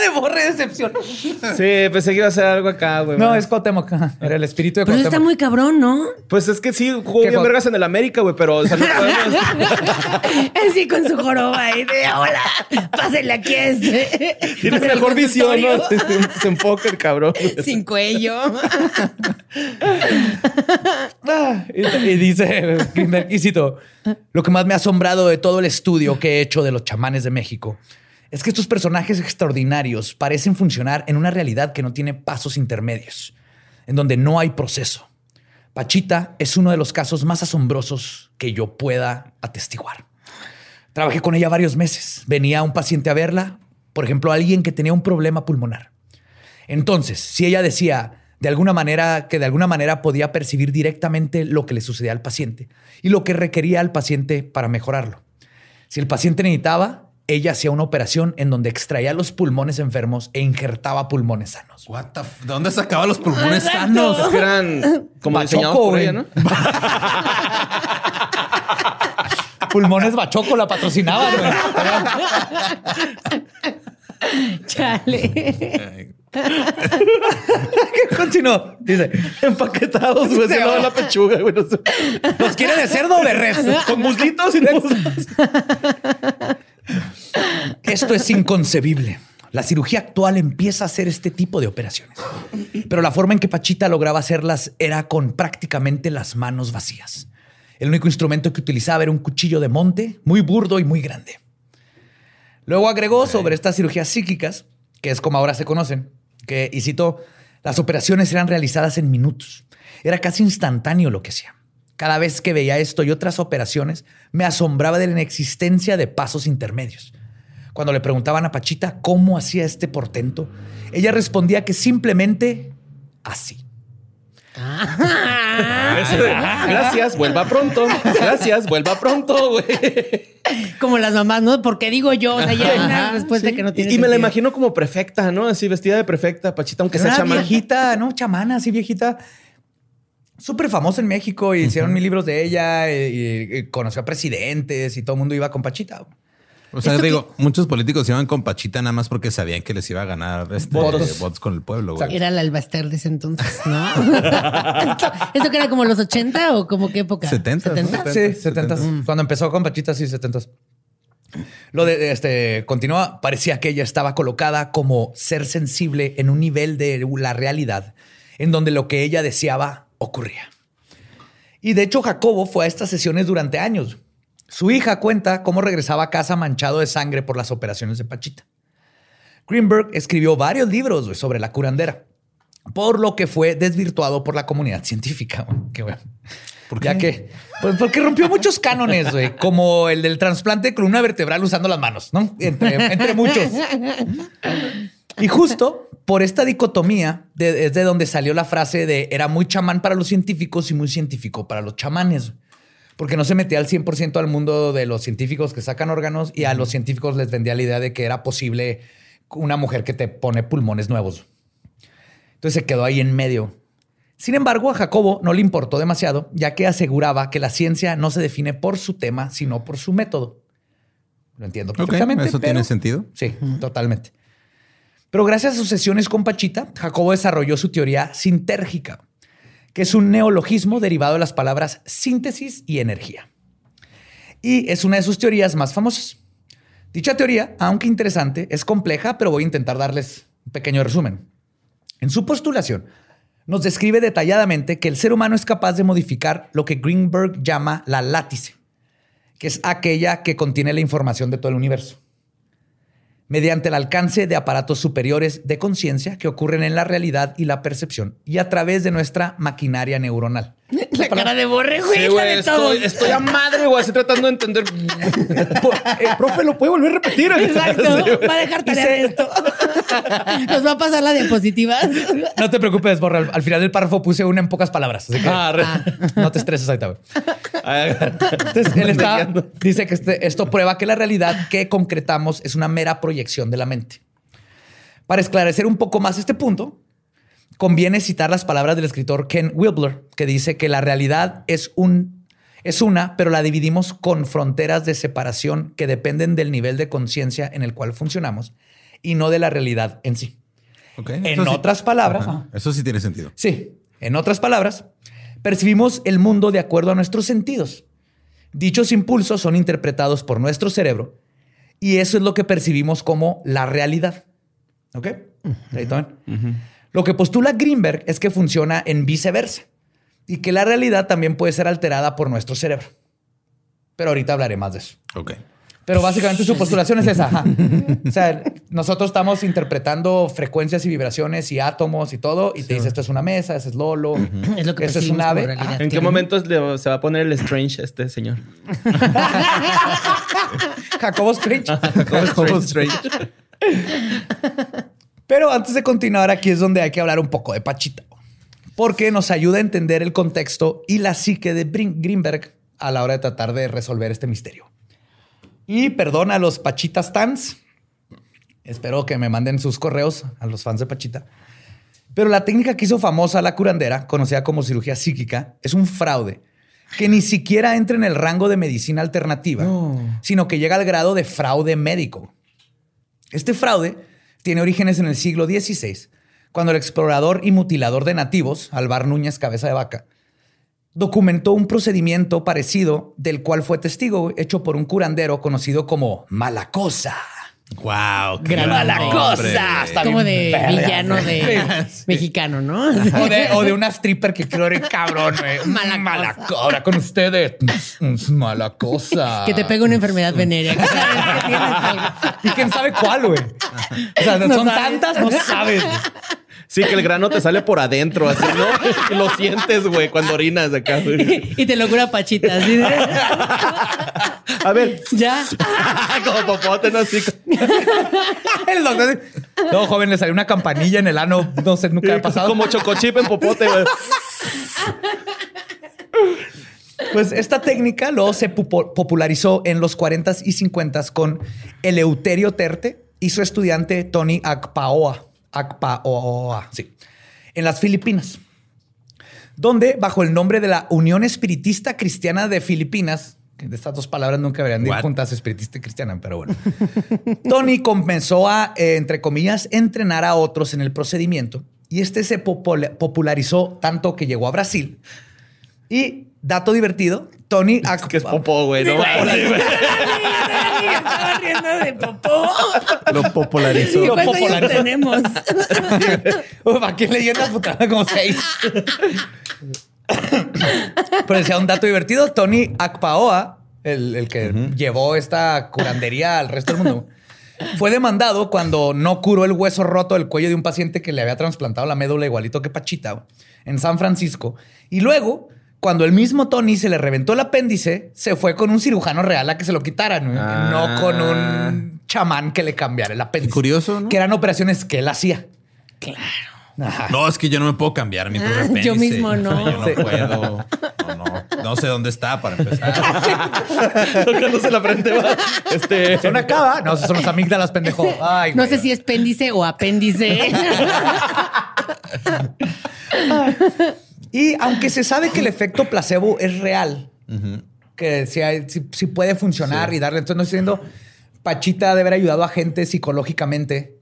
De borre de decepción. Sí, pensé que iba a hacer algo acá, güey. No, es Cuauhtémoc. Era el espíritu de Pero eso está Cuauhtémoc. muy cabrón, ¿no? Pues es que sí, jugó ¿Qué bien vergas en el América, güey, pero o sea, no podemos. *laughs* Así con su joroba y de hola, pásenle aquí a este. Tiene Pásenle al mejor visión, ¿no? consultorio. Se enfoca el cabrón. Sin cuello. *laughs* Ah, y, y dice Greenberg, y cito, lo que más me ha asombrado de todo el estudio que he hecho de los chamanes de México es que estos personajes extraordinarios parecen funcionar en una realidad que no tiene pasos intermedios, en donde no hay proceso. Pachita es uno de los casos más asombrosos que yo pueda atestiguar. Trabajé con ella varios meses. Venía un paciente a verla, por ejemplo, alguien que tenía un problema pulmonar. Entonces, si ella decía de alguna manera que de alguna manera podía percibir directamente lo que le sucedía al paciente y lo que requería al paciente para mejorarlo. Si el paciente necesitaba, ella hacía una operación en donde extraía los pulmones enfermos e injertaba pulmones sanos. What the f- ¿De dónde sacaba los pulmones Exacto. sanos? Es que eran como Bachoco, diseñados por ella, ¿no? *laughs* Pulmones Bachoco la patrocinaban. güey. Chale. *laughs* Continuó. Dice, Empaquetados, güey. Se la pechuga, güey. no sé. ¿los quiere de cerdo o de res? *laughs* Con muslitos y muslos. Esto es inconcebible. La cirugía actual empieza a hacer este tipo de operaciones. Pero la forma en que Pachita lograba hacerlas era con prácticamente las manos vacías. El único instrumento que utilizaba era un cuchillo de monte, muy burdo y muy grande. Luego agregó sobre estas cirugías psíquicas, que es como ahora se conocen, que, y cito, las operaciones eran realizadas en minutos. Era casi instantáneo lo que hacía. Cada vez que veía esto y otras operaciones, me asombraba de la inexistencia de pasos intermedios. Cuando le preguntaban a Pachita cómo hacía este portento, ella respondía que simplemente así. Este, Gracias, vuelva pronto. Gracias, vuelva pronto, güey. Como las mamás, ¿no? Porque digo yo, o sea, ya hay una respuesta que no tiene Y, y me la imagino como prefecta, ¿no? Así vestida de prefecta, Pachita, aunque sea chamán. viejita, ¿no? Chamana, así viejita. Súper famosa en México y hicieron mil libros de ella y, y- y conoció a presidentes y todo el mundo iba con Pachita. O sea, digo, muchos políticos iban con Pachita nada más porque sabían que les iba a ganar este, Votos. votos. con el pueblo. güey. Era la albaster de ese entonces, ¿no? *laughs* ¿Esto, esto que era como los 80 o como qué época? 70, ¿no? 70. Sí, 70. Cuando empezó con Pachita, sí, 70. Lo de este continúa, parecía que ella estaba colocada como ser sensible en un nivel de la realidad en donde lo que ella deseaba ocurría. Y de hecho, Jacobo fue a estas sesiones durante años. Su hija cuenta cómo regresaba a casa manchado de sangre por las operaciones de Pachita. Greenberg escribió varios libros sobre la curandera, por lo que fue desvirtuado por la comunidad científica. güey. *laughs* Qué bueno. Ya que, pues porque rompió muchos cánones, güey, como el del trasplante de columna vertebral usando las manos, ¿no? Entre, entre muchos. Y justo por esta dicotomía de- es de donde salió la frase de era muy chamán para los científicos y muy científico para los chamanes. Porque no se metía al 100% al mundo de los científicos que sacan órganos y a los científicos les vendía la idea de que era posible una mujer que te pone pulmones nuevos. Entonces se quedó ahí en medio. Sin embargo, a Jacobo no le importó demasiado, ya que aseguraba que la ciencia no se define por su tema, sino por su método. Lo entiendo perfectamente. eso pero- tiene sentido. Sí, totalmente. Pero gracias a sus sesiones con Pachita, Jacobo desarrolló su teoría sintérgica, que es un neologismo derivado de las palabras síntesis y energía. Y es una de sus teorías más famosas. Dicha teoría, aunque interesante, es compleja, pero voy a intentar darles un pequeño resumen. En su postulación, nos describe detalladamente que el ser humano es capaz de modificar lo que Greenberg llama la látice, que es aquella que contiene la información de todo el universo mediante el alcance de aparatos superiores de conciencia que ocurren en la realidad y la percepción y a través de nuestra maquinaria neuronal. *laughs* La cara de borre, güey. Sí, estoy, estoy a madre, güey, estoy tratando de entender. Eh, profe, ¿lo puede volver a repetir? *laughs* Exacto. Va a dejar tarea de esto. *laughs* Nos va a pasar la diapositiva. No te preocupes, Borra. Al, al final del párrafo puse una en pocas palabras. Así que Ah, re- no te estreses ahorita. güey. Ah, Entonces, él está, dice que este- esto prueba que la realidad que concretamos es una mera proyección de la mente. Para esclarecer un poco más este punto, conviene citar las palabras del escritor Ken Wilber, que dice que la realidad es, un, es una, pero la dividimos con fronteras de separación que dependen del nivel de conciencia en el cual funcionamos y no de la realidad en sí. Ok, En eso sí. otras palabras, Ajá, Eso sí tiene sentido. Sí, en otras palabras, percibimos el mundo de acuerdo a nuestros sentidos. Dichos impulsos son interpretados por nuestro cerebro y eso es lo que percibimos como la realidad. ¿Ok? Ahí toman. Lo que postula Greenberg es que funciona en viceversa y que la realidad también puede ser alterada por nuestro cerebro. Pero ahorita hablaré más de eso. Ok. Pero básicamente su postulación es esa. ajá. O sea, nosotros estamos interpretando frecuencias y vibraciones y átomos y todo, y te dice esto es una mesa, ese es Lolo, Es lo que eso es un ave. realidad. ¿En qué momento le- se va a poner el Strange a este señor? *laughs* Jacobo Strange. Jacobo Strange. *laughs* Pero antes de continuar, aquí es donde hay que hablar un poco de Pachita, porque nos ayuda a entender el contexto y la psique de Greenberg a la hora de tratar de resolver este misterio. Y perdona a los Pachitas fans. Espero que me manden sus correos a los fans de Pachita. Pero la técnica que hizo famosa la curandera, conocida como cirugía psíquica, es un fraude que ni siquiera entra en el rango de medicina alternativa, sino que llega al grado de fraude médico. Este fraude tiene orígenes en el siglo XVI, cuando el explorador y mutilador de nativos, Alvar Núñez Cabeza de Vaca, documentó un procedimiento parecido del cual fue testigo hecho por un curandero conocido como Malacosa. Wow. Gran Mala cosa. Está Como de villano de *laughs* mexicano, ¿no? O de, o de una stripper que creo era cabrón. güey. Mala *laughs* Mala cosa. co- Ahora con ustedes. *laughs* Mala cosa. Que te pega una enfermedad venérea. que sabes que tienes algo. Y quién sabe cuál, güey. O sea, No son sabes. tantas, no sabes. Sí, que el grano te sale por adentro, así, ¿no? Lo sientes, güey, cuando orinas acá. güey. *laughs* Y te lo cura Pachita. así de- A ver, Ya. *laughs* como popote, ¿no? Así. *laughs* El doctor No, joven, le salió una campanilla en el ano. No sé, nunca ha pasado. Como chocochip en popote, güey. Pues esta técnica luego se popularizó en los 40s y 50s con Eleuterio Terte y su estudiante Tony Akpaoa. Akpaoa, sí. En las Filipinas. Donde, bajo el nombre de la Unión Espiritista Cristiana de Filipinas, que de estas dos palabras nunca deberían de ir juntas, espiritista y cristiana, pero bueno. *laughs* Tony comenzó a, eh, entre comillas, entrenar a otros en el procedimiento y este se popula- popularizó tanto que llegó a Brasil. Y, dato divertido, Tony Ak- Que es popó, güey, ¿no? *laughs* *laughs* Estaba riendo de popó. Lo popularizó. ¿Qué Lo popularizó. tenemos? Uf, aquí en leyendas como seis. Pero decía un dato divertido, Tony Akpaoa, el, el que llevó esta curandería al resto del mundo, fue demandado cuando no curó el hueso roto del cuello de un paciente que le había trasplantado la médula igualito que Pachita en San Francisco. Y luego, cuando el mismo Tony se le reventó el apéndice, se fue con un cirujano real a que se lo quitaran, ¿no? Ah. no con un chamán que le cambiara el apéndice. Curioso, ¿no? Que eran operaciones que él hacía. Claro. Ajá. No, es que yo no me puedo cambiar mi propio Ah, apéndice. yo mismo no. Yo no puedo. No, no. No sé dónde está para empezar. *laughs* Tocándose la frente, va. Este. Son acaba. No, son los amígdalas, pendejo. Ay, No güey. sé si es péndice o apéndice. *laughs* *laughs* Y aunque se sabe que el efecto placebo es real, que hay- sí puede funcionar y darle. Entonces, no estoy diciendo Pachita de haber ayudado a gente psicológicamente,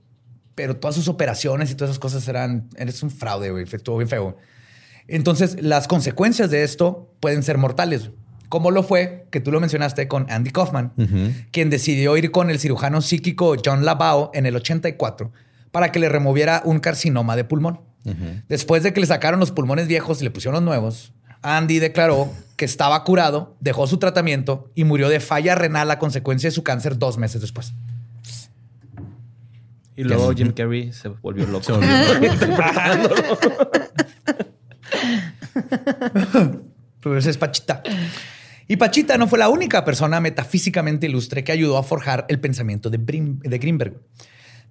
pero todas sus operaciones y todas esas cosas eran. Eres un fraude, güey. Estuvo bien feo. Entonces, las consecuencias de esto pueden ser mortales. Como lo fue, que tú lo mencionaste con Andy Kaufman, quien decidió ir con el cirujano psíquico John Labao en el 84 para que le removiera un carcinoma de pulmón. Después de que le sacaron los pulmones viejos y le pusieron los nuevos, Andy declaró que estaba curado, dejó su tratamiento y murió de falla renal a consecuencia de su cáncer dos meses después. Y luego Jim Carrey se volvió loco. Se volvió *laughs* Pero esa es Pachita. Y Pachita no fue la única persona metafísicamente ilustre que ayudó a forjar el pensamiento de, Brim- de Greenberg.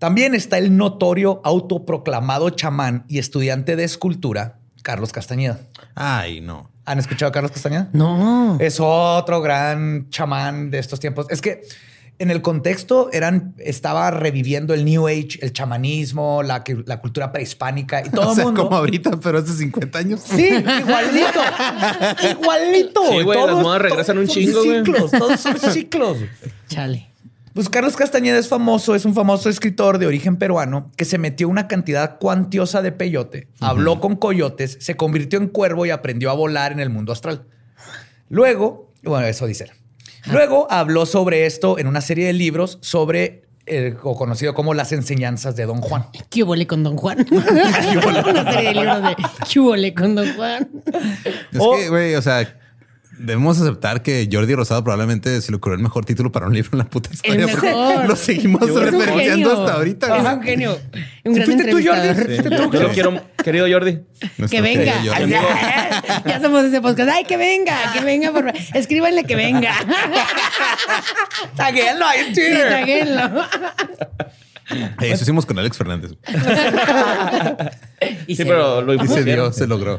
También está el notorio autoproclamado chamán y estudiante de escultura, Carlos Castañeda. Ay, no. ¿Han escuchado a Carlos Castañeda? No. Es otro gran chamán de estos tiempos. Es que en el contexto eran, estaba reviviendo el New Age, el chamanismo, la, cultura prehispánica y *laughs* todo o sea, mundo. como ahorita, pero hace 50 años. Sí, igualito. igualito. Sí, güey, las modas regresan un chingo, güey. ciclos, Todos son *laughs* ciclos. Chale. Pues Carlos Castañeda es famoso, es un famoso escritor de origen peruano que se metió una cantidad cuantiosa de peyote, habló con coyotes, se convirtió en cuervo y aprendió a volar en el mundo astral. Luego, bueno, eso dice él. Luego habló sobre esto en una serie de libros sobre el o conocido como las enseñanzas de Don Juan. *laughs* ¿Qué huele con Don Juan? *laughs* *laughs* Una serie de libros de ¿Qué huele con Don Juan? Es que, güey, o sea, debemos aceptar que Jordi Rosado probablemente se le ocurrió el mejor título para un libro en la puta historia. El mejor. Lo seguimos referenciando hasta ahorita. Es güey. un genio. Un gran ¿Fuiste tú, Jordi? Sí, yo, yo lo quiero, querido Jordi. Nuestro Que venga. Jordi. *laughs* ya, somos ese podcast. Ay, que venga, que venga, por favor. Escríbanle que venga. *laughs* Taguéalo ahí en Sí, Twitter. taguéenlo. Eh, Eso hicimos con Alex Fernández. *laughs* Y Sí, se- pero lo Y se dio, se logró.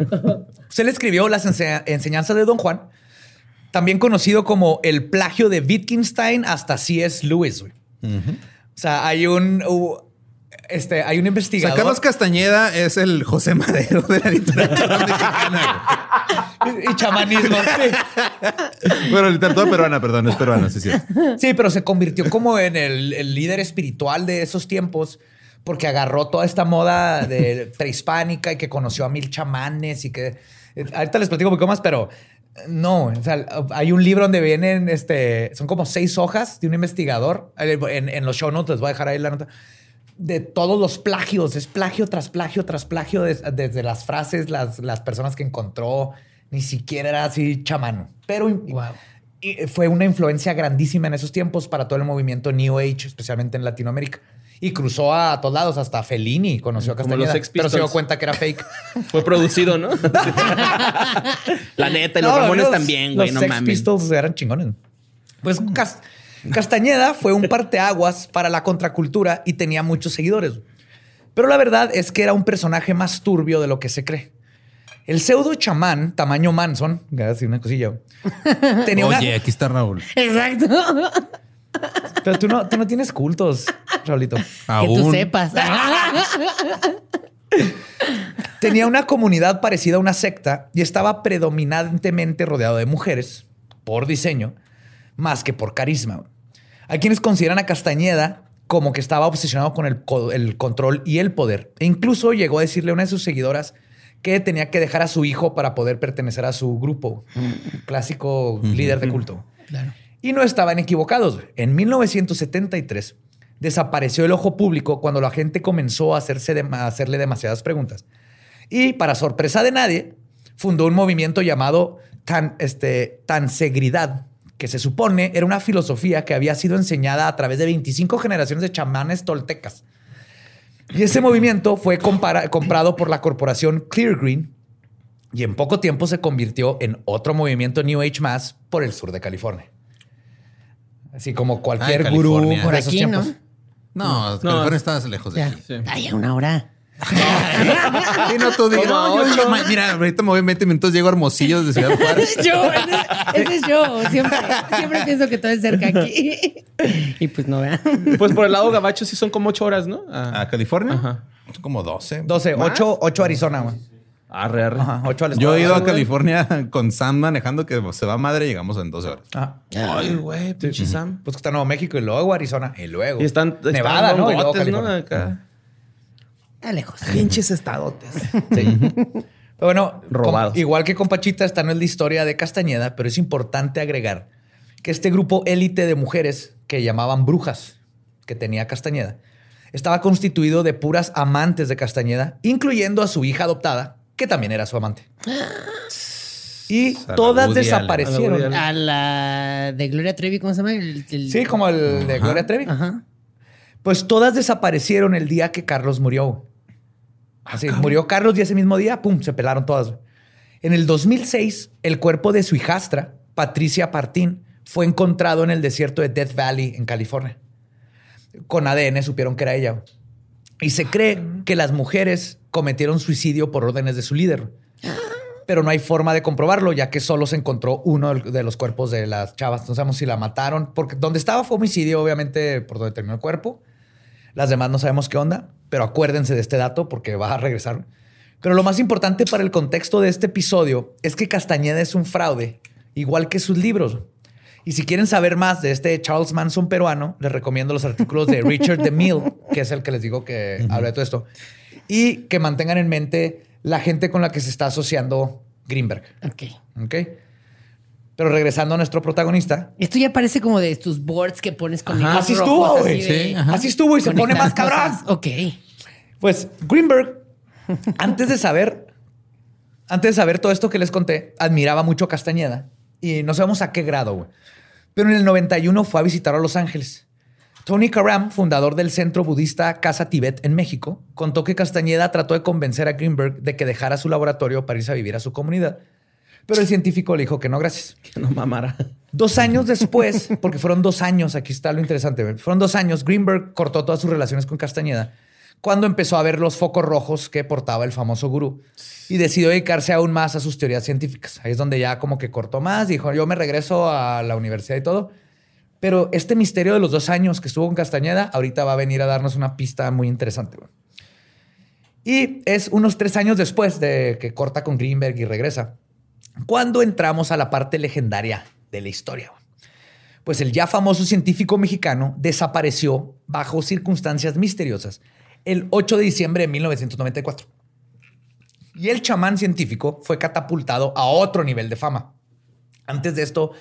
Se le escribió las ense- enseñanzas de Don Juan, también conocido como el plagio de Wittgenstein hasta C.S. Lewis. güey. O sea, hay un, uh, este, hay un O sea, investigador. Carlos Castañeda es el José Madero de la literatura mexicana. y chamanismo. sí. Bueno, literatura peruana, perdón, es peruana, sí, sí. Sí, pero se convirtió como en el, el líder espiritual de esos tiempos porque agarró toda esta moda de prehispánica y que conoció a mil chamanes y que eh, ahorita les platico un poco más, pero no, o sea, hay un libro donde vienen, este, son como seis hojas de un investigador. En, en los show notes les voy a dejar ahí la nota de todos los plagios, es plagio tras plagio tras plagio des- desde las frases, las, las personas que encontró, ni siquiera era así chamano, pero Wow. y fue una influencia grandísima en esos tiempos para todo el movimiento New Age, especialmente en Latinoamérica. Y cruzó a todos lados, hasta Fellini conoció a Castañeda, pero se dio cuenta que era fake. *laughs* Fue producido, ¿no? *laughs* La neta, y los No, Ramones los- también, güey, Los no Sex mames. Pistols eran chingones. Pues Cas- Castañeda fue un parteaguas para la contracultura y tenía muchos seguidores. Pero la verdad es que era un personaje más turbio de lo que se cree. El pseudo chamán, tamaño Manson, así una cosilla, *laughs* tenía una- Oye, aquí está Raúl. Exacto. Pero tú no, tú no tienes cultos, Raulito. Que tú Aún. sepas. *laughs* Tenía una comunidad parecida a una secta y estaba predominantemente rodeado de mujeres, por diseño, más que por carisma. Hay quienes consideran a Castañeda como que estaba obsesionado con el, co- el control y el poder. E incluso llegó a decirle a una de sus seguidoras que tenía que dejar a su hijo para poder pertenecer a su grupo. Clásico líder de culto. Claro. Y no estaban equivocados. En 1973 desapareció el ojo público cuando la gente comenzó a, hacerse a hacerle demasiadas preguntas. Y para sorpresa de nadie, fundó un movimiento llamado tan, este, Tansegridad, que se supone era una filosofía que había sido enseñada a través de 25 generaciones de chamanes toltecas. Y ese movimiento fue comprado por la corporación Clear Green y en poco tiempo se convirtió en otro movimiento New Age más por el sur de California. Así como cualquier Ah, gurú. Por aquí, ¿no? tiempos. No, California está lejos de Ya. aquí. Sí. Ay, a una hora. *laughs* Sí, no, tú digas, no, yo- yo mira, ahorita me voy en 20 minutos, llego a Hermosillo de Ciudad Juárez. *laughs* yo, ese, ese es yo. Siempre, siempre pienso que todo es cerca aquí. Y pues no vean. Pues por el lado gabacho sí son como ocho horas, ¿no? Ah, ¿A California? Ajá. Son como 12. 12, ¿Más? 8, 8 Arizona. güey. Arre, arre. Ajá, 8 al Yo he ido a. California *laughs* con Sam manejando que se va madre y llegamos en 12 horas. Ajá. Ay, güey, pinche Sam. Pues que está Nuevo México y luego Arizona y luego Y están, están Nevada, ¿no? Y luego. Está lejos. Pinches estadotes. Sí. *laughs* Pero bueno, Robados. con- igual que con Pachita, esta no es la historia de Castañeda, pero es importante agregar que este grupo élite de mujeres que llamaban brujas, que tenía Castañeda, estaba constituido de puras amantes de Castañeda, incluyendo a su hija adoptada, que también era su amante. Y A la todas Woody desaparecieron. Allen. A la de Gloria Trevi, ¿cómo se llama? El- el- Sí, como el de Ajá. Gloria Trevi. Ajá. Pues todas desaparecieron el día que Carlos murió. Así, murió Carlos y ese mismo día, pum, se pelaron todas. En el 2006, el cuerpo de su hijastra, Patricia Partín, fue encontrado en el desierto de Death Valley, en California. Con ADN supieron que era ella. Y se cree que las mujeres cometieron suicidio por órdenes de su líder. Pero no hay forma de comprobarlo, ya que solo se encontró uno de los cuerpos de las chavas. No sabemos si la mataron, porque donde estaba fue homicidio, obviamente, por donde terminó el cuerpo. Las demás no sabemos qué onda, pero acuérdense de este dato porque va a regresar. Pero lo más importante para el contexto de este episodio es que Castañeda es un fraude, igual que sus libros. Y si quieren saber más de este Charles Manson peruano, les recomiendo los artículos de *laughs* Richard DeMille, que es el que les digo que habla de todo esto. Y que mantengan en mente la gente con la que se está asociando Greenberg. Ok. ¿Ok? Pero regresando a nuestro protagonista, Esto ya parece como de tus boards que pones con hilos así estuvo, así güey. Sí, ajá. así estuvo y se pone más cabrón. Ok. Pues Greenberg, antes de saber, antes de saber todo esto que les conté, admiraba mucho a Castañeda y no sabemos a qué grado, güey. Pero en el 91 fue a visitar a Los Ángeles. Tony Karam, fundador del centro budista Casa Tibet en México, contó que Castañeda trató de convencer a Greenberg de que dejara su laboratorio para irse a vivir a su comunidad. Pero el científico le dijo que no, gracias. Que no mamara. Dos años después, porque fueron dos años, aquí está lo interesante, fueron dos años, Greenberg cortó todas sus relaciones con Castañeda cuando empezó a ver los focos rojos que portaba el famoso gurú y decidió dedicarse aún más a sus teorías científicas. Ahí es donde ya como que cortó más, dijo, yo me regreso a la universidad y todo. Pero este misterio de los dos años que estuvo con Castañeda, ahorita va a venir a darnos una pista muy interesante. Y es unos tres años después de que corta con Greenberg y regresa, cuando entramos a la parte legendaria de la historia. Pues el ya famoso científico mexicano desapareció bajo circunstancias misteriosas el 8 de diciembre de 1994. Y el chamán científico fue catapultado a otro nivel de fama. Antes de esto,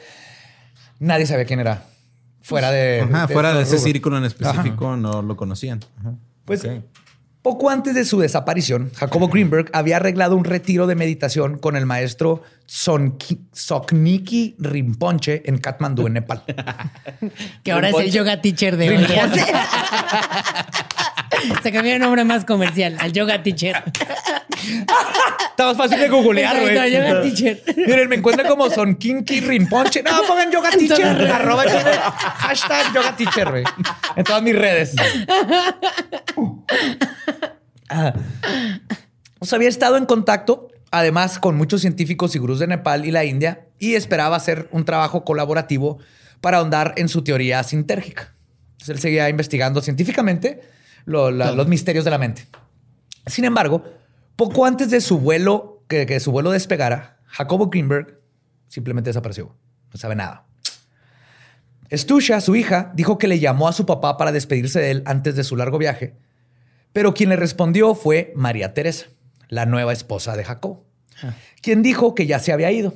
nadie sabía quién era. Fuera de. Ajá, fuera de ese rubro. círculo en específico no lo conocían. Ajá. Pues poco antes de su desaparición, Jacobo Greenberg había arreglado un retiro de meditación con el maestro Sokniki Rinpoche en Katmandú, en Nepal. *laughs* Que ahora es el yoga teacher de hoy. *laughs* Se cambió el nombre más comercial al yoga teacher. Está más fácil de googlear, Exacto, güey. yoga teacher. Miren, me encuentran como Sonkinki Rinpoche. No, pongan yoga teacher. Arroba hashtag yoga teacher, güey. En todas mis redes. Ah. O sea, había estado en contacto, además, con muchos científicos y gurús de Nepal y la India, y esperaba hacer un trabajo colaborativo para ahondar en su teoría sintérgica. Entonces, él seguía investigando científicamente lo- la- los misterios de la mente. Sin embargo, poco antes de su vuelo, que, que su vuelo despegara, Jacobo Greenberg simplemente desapareció. No sabe nada. Stusha, su hija, dijo que le llamó a su papá para despedirse de él antes de su largo viaje, pero quien le respondió fue María Teresa, la nueva esposa de Jacobo, quien dijo que ya se había ido.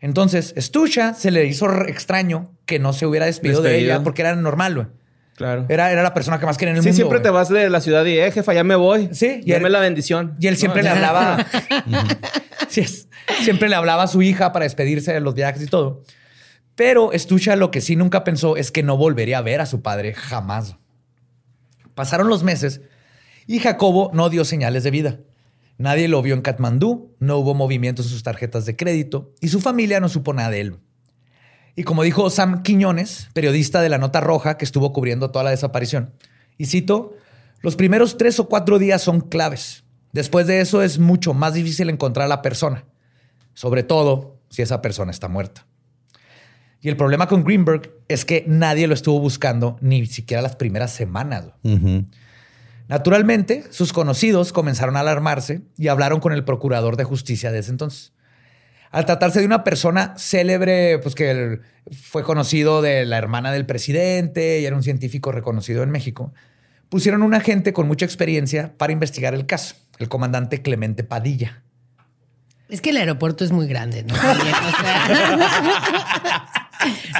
Entonces, Stusha se le hizo extraño que no se hubiera despedido, de Despedido. ella porque era normal. Claro. Era, era la persona que más quería en el sí, mundo. siempre güey. te vas de la ciudad y, eh, jefa, ya me voy. Sí, y Dame él- la bendición. Y él siempre No, le hablaba. *laughs* *laughs* Sí, es- siempre le hablaba a su hija para despedirse de los viajes y todo. Pero Stucha lo que sí nunca pensó es que no volvería a ver a su padre jamás. Pasaron los meses y Jacobo no dio señales de vida. Nadie lo vio en Katmandú, no hubo movimientos en sus tarjetas de crédito y su familia no supo nada de él. Y como dijo Sam Quiñones, periodista de la Nota Roja que estuvo cubriendo toda la desaparición, y cito, los primeros tres o cuatro días son claves. Después de eso es mucho más difícil encontrar a la persona, sobre todo si esa persona está muerta. Y el problema con Greenberg es que nadie lo estuvo buscando ni siquiera las primeras semanas. Naturalmente, sus conocidos comenzaron a alarmarse y hablaron con el procurador de justicia de ese entonces. Al tratarse de una persona célebre, pues que fue conocido de la hermana del presidente y era un científico reconocido en México, pusieron un agente con mucha experiencia para investigar el caso, el comandante Clemente Padilla. Es que el aeropuerto es muy grande, ¿no? *laughs*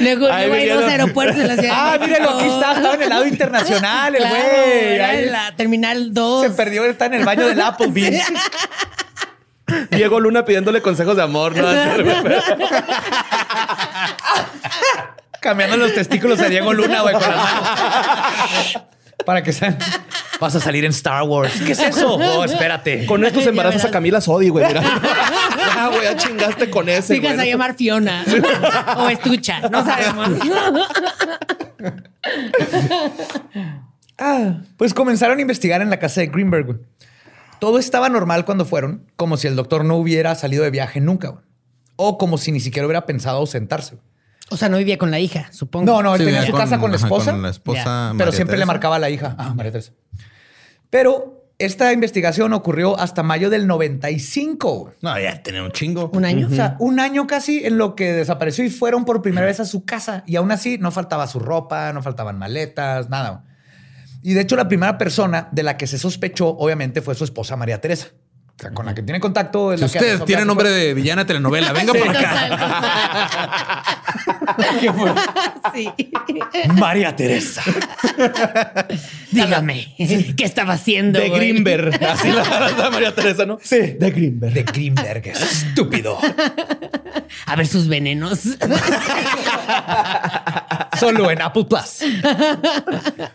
Luego, hay dos aeropuertos en la ciudad. Ah, mírenlo, aquí está, estaba en el lado internacional, el Claro, güey. era Ahí en la terminal 2. Se perdió, está en el baño del Applebee's. *laughs* Diego Luna pidiéndole consejos de amor, ¿no? Cambiando los testículos a Diego Luna, güey, con las manos. Para que sean. Vas a salir en Star Wars. ¿Qué es eso? Oh, espérate. Con estos embarazos a. Camila Sodi, güey. Mira. Ah, güey, ya chingaste con ese. Fijas a güey. llamar Fiona o Estucha, no sabemos. Ah, pues comenzaron a investigar en la casa de Greenberg. Todo estaba normal cuando fueron, como si el doctor no hubiera salido de viaje nunca. güey. O como si ni siquiera hubiera pensado ausentarse. güey. O sea, no vivía con la hija, supongo. No, no, él Sí, tenía su casa con la esposa. Con la esposa. Pero María siempre le marcaba a la hija. Ah, María Teresa. Pero esta investigación ocurrió hasta mayo del 95. güey. No, ya tenía un chingo. Un año. O sea, un año casi en lo que desapareció y fueron por primera vez a su casa. Y aún así no faltaba su ropa, no faltaban maletas, nada. Y de hecho, la primera persona de la que se sospechó, obviamente, fue su esposa María Teresa. O sea, con la que tiene contacto. es Si la usted tiene nombre de villana *laughs* telenovela, venga por acá. *laughs* Sí. María Teresa. *laughs* Dígame, ¿qué estaba haciendo? De güey? Greenberg. Así la, la María Teresa, ¿no? Sí, de Greenberg. De Greenberg, estúpido. A ver sus venenos. Solo en Apple Plus.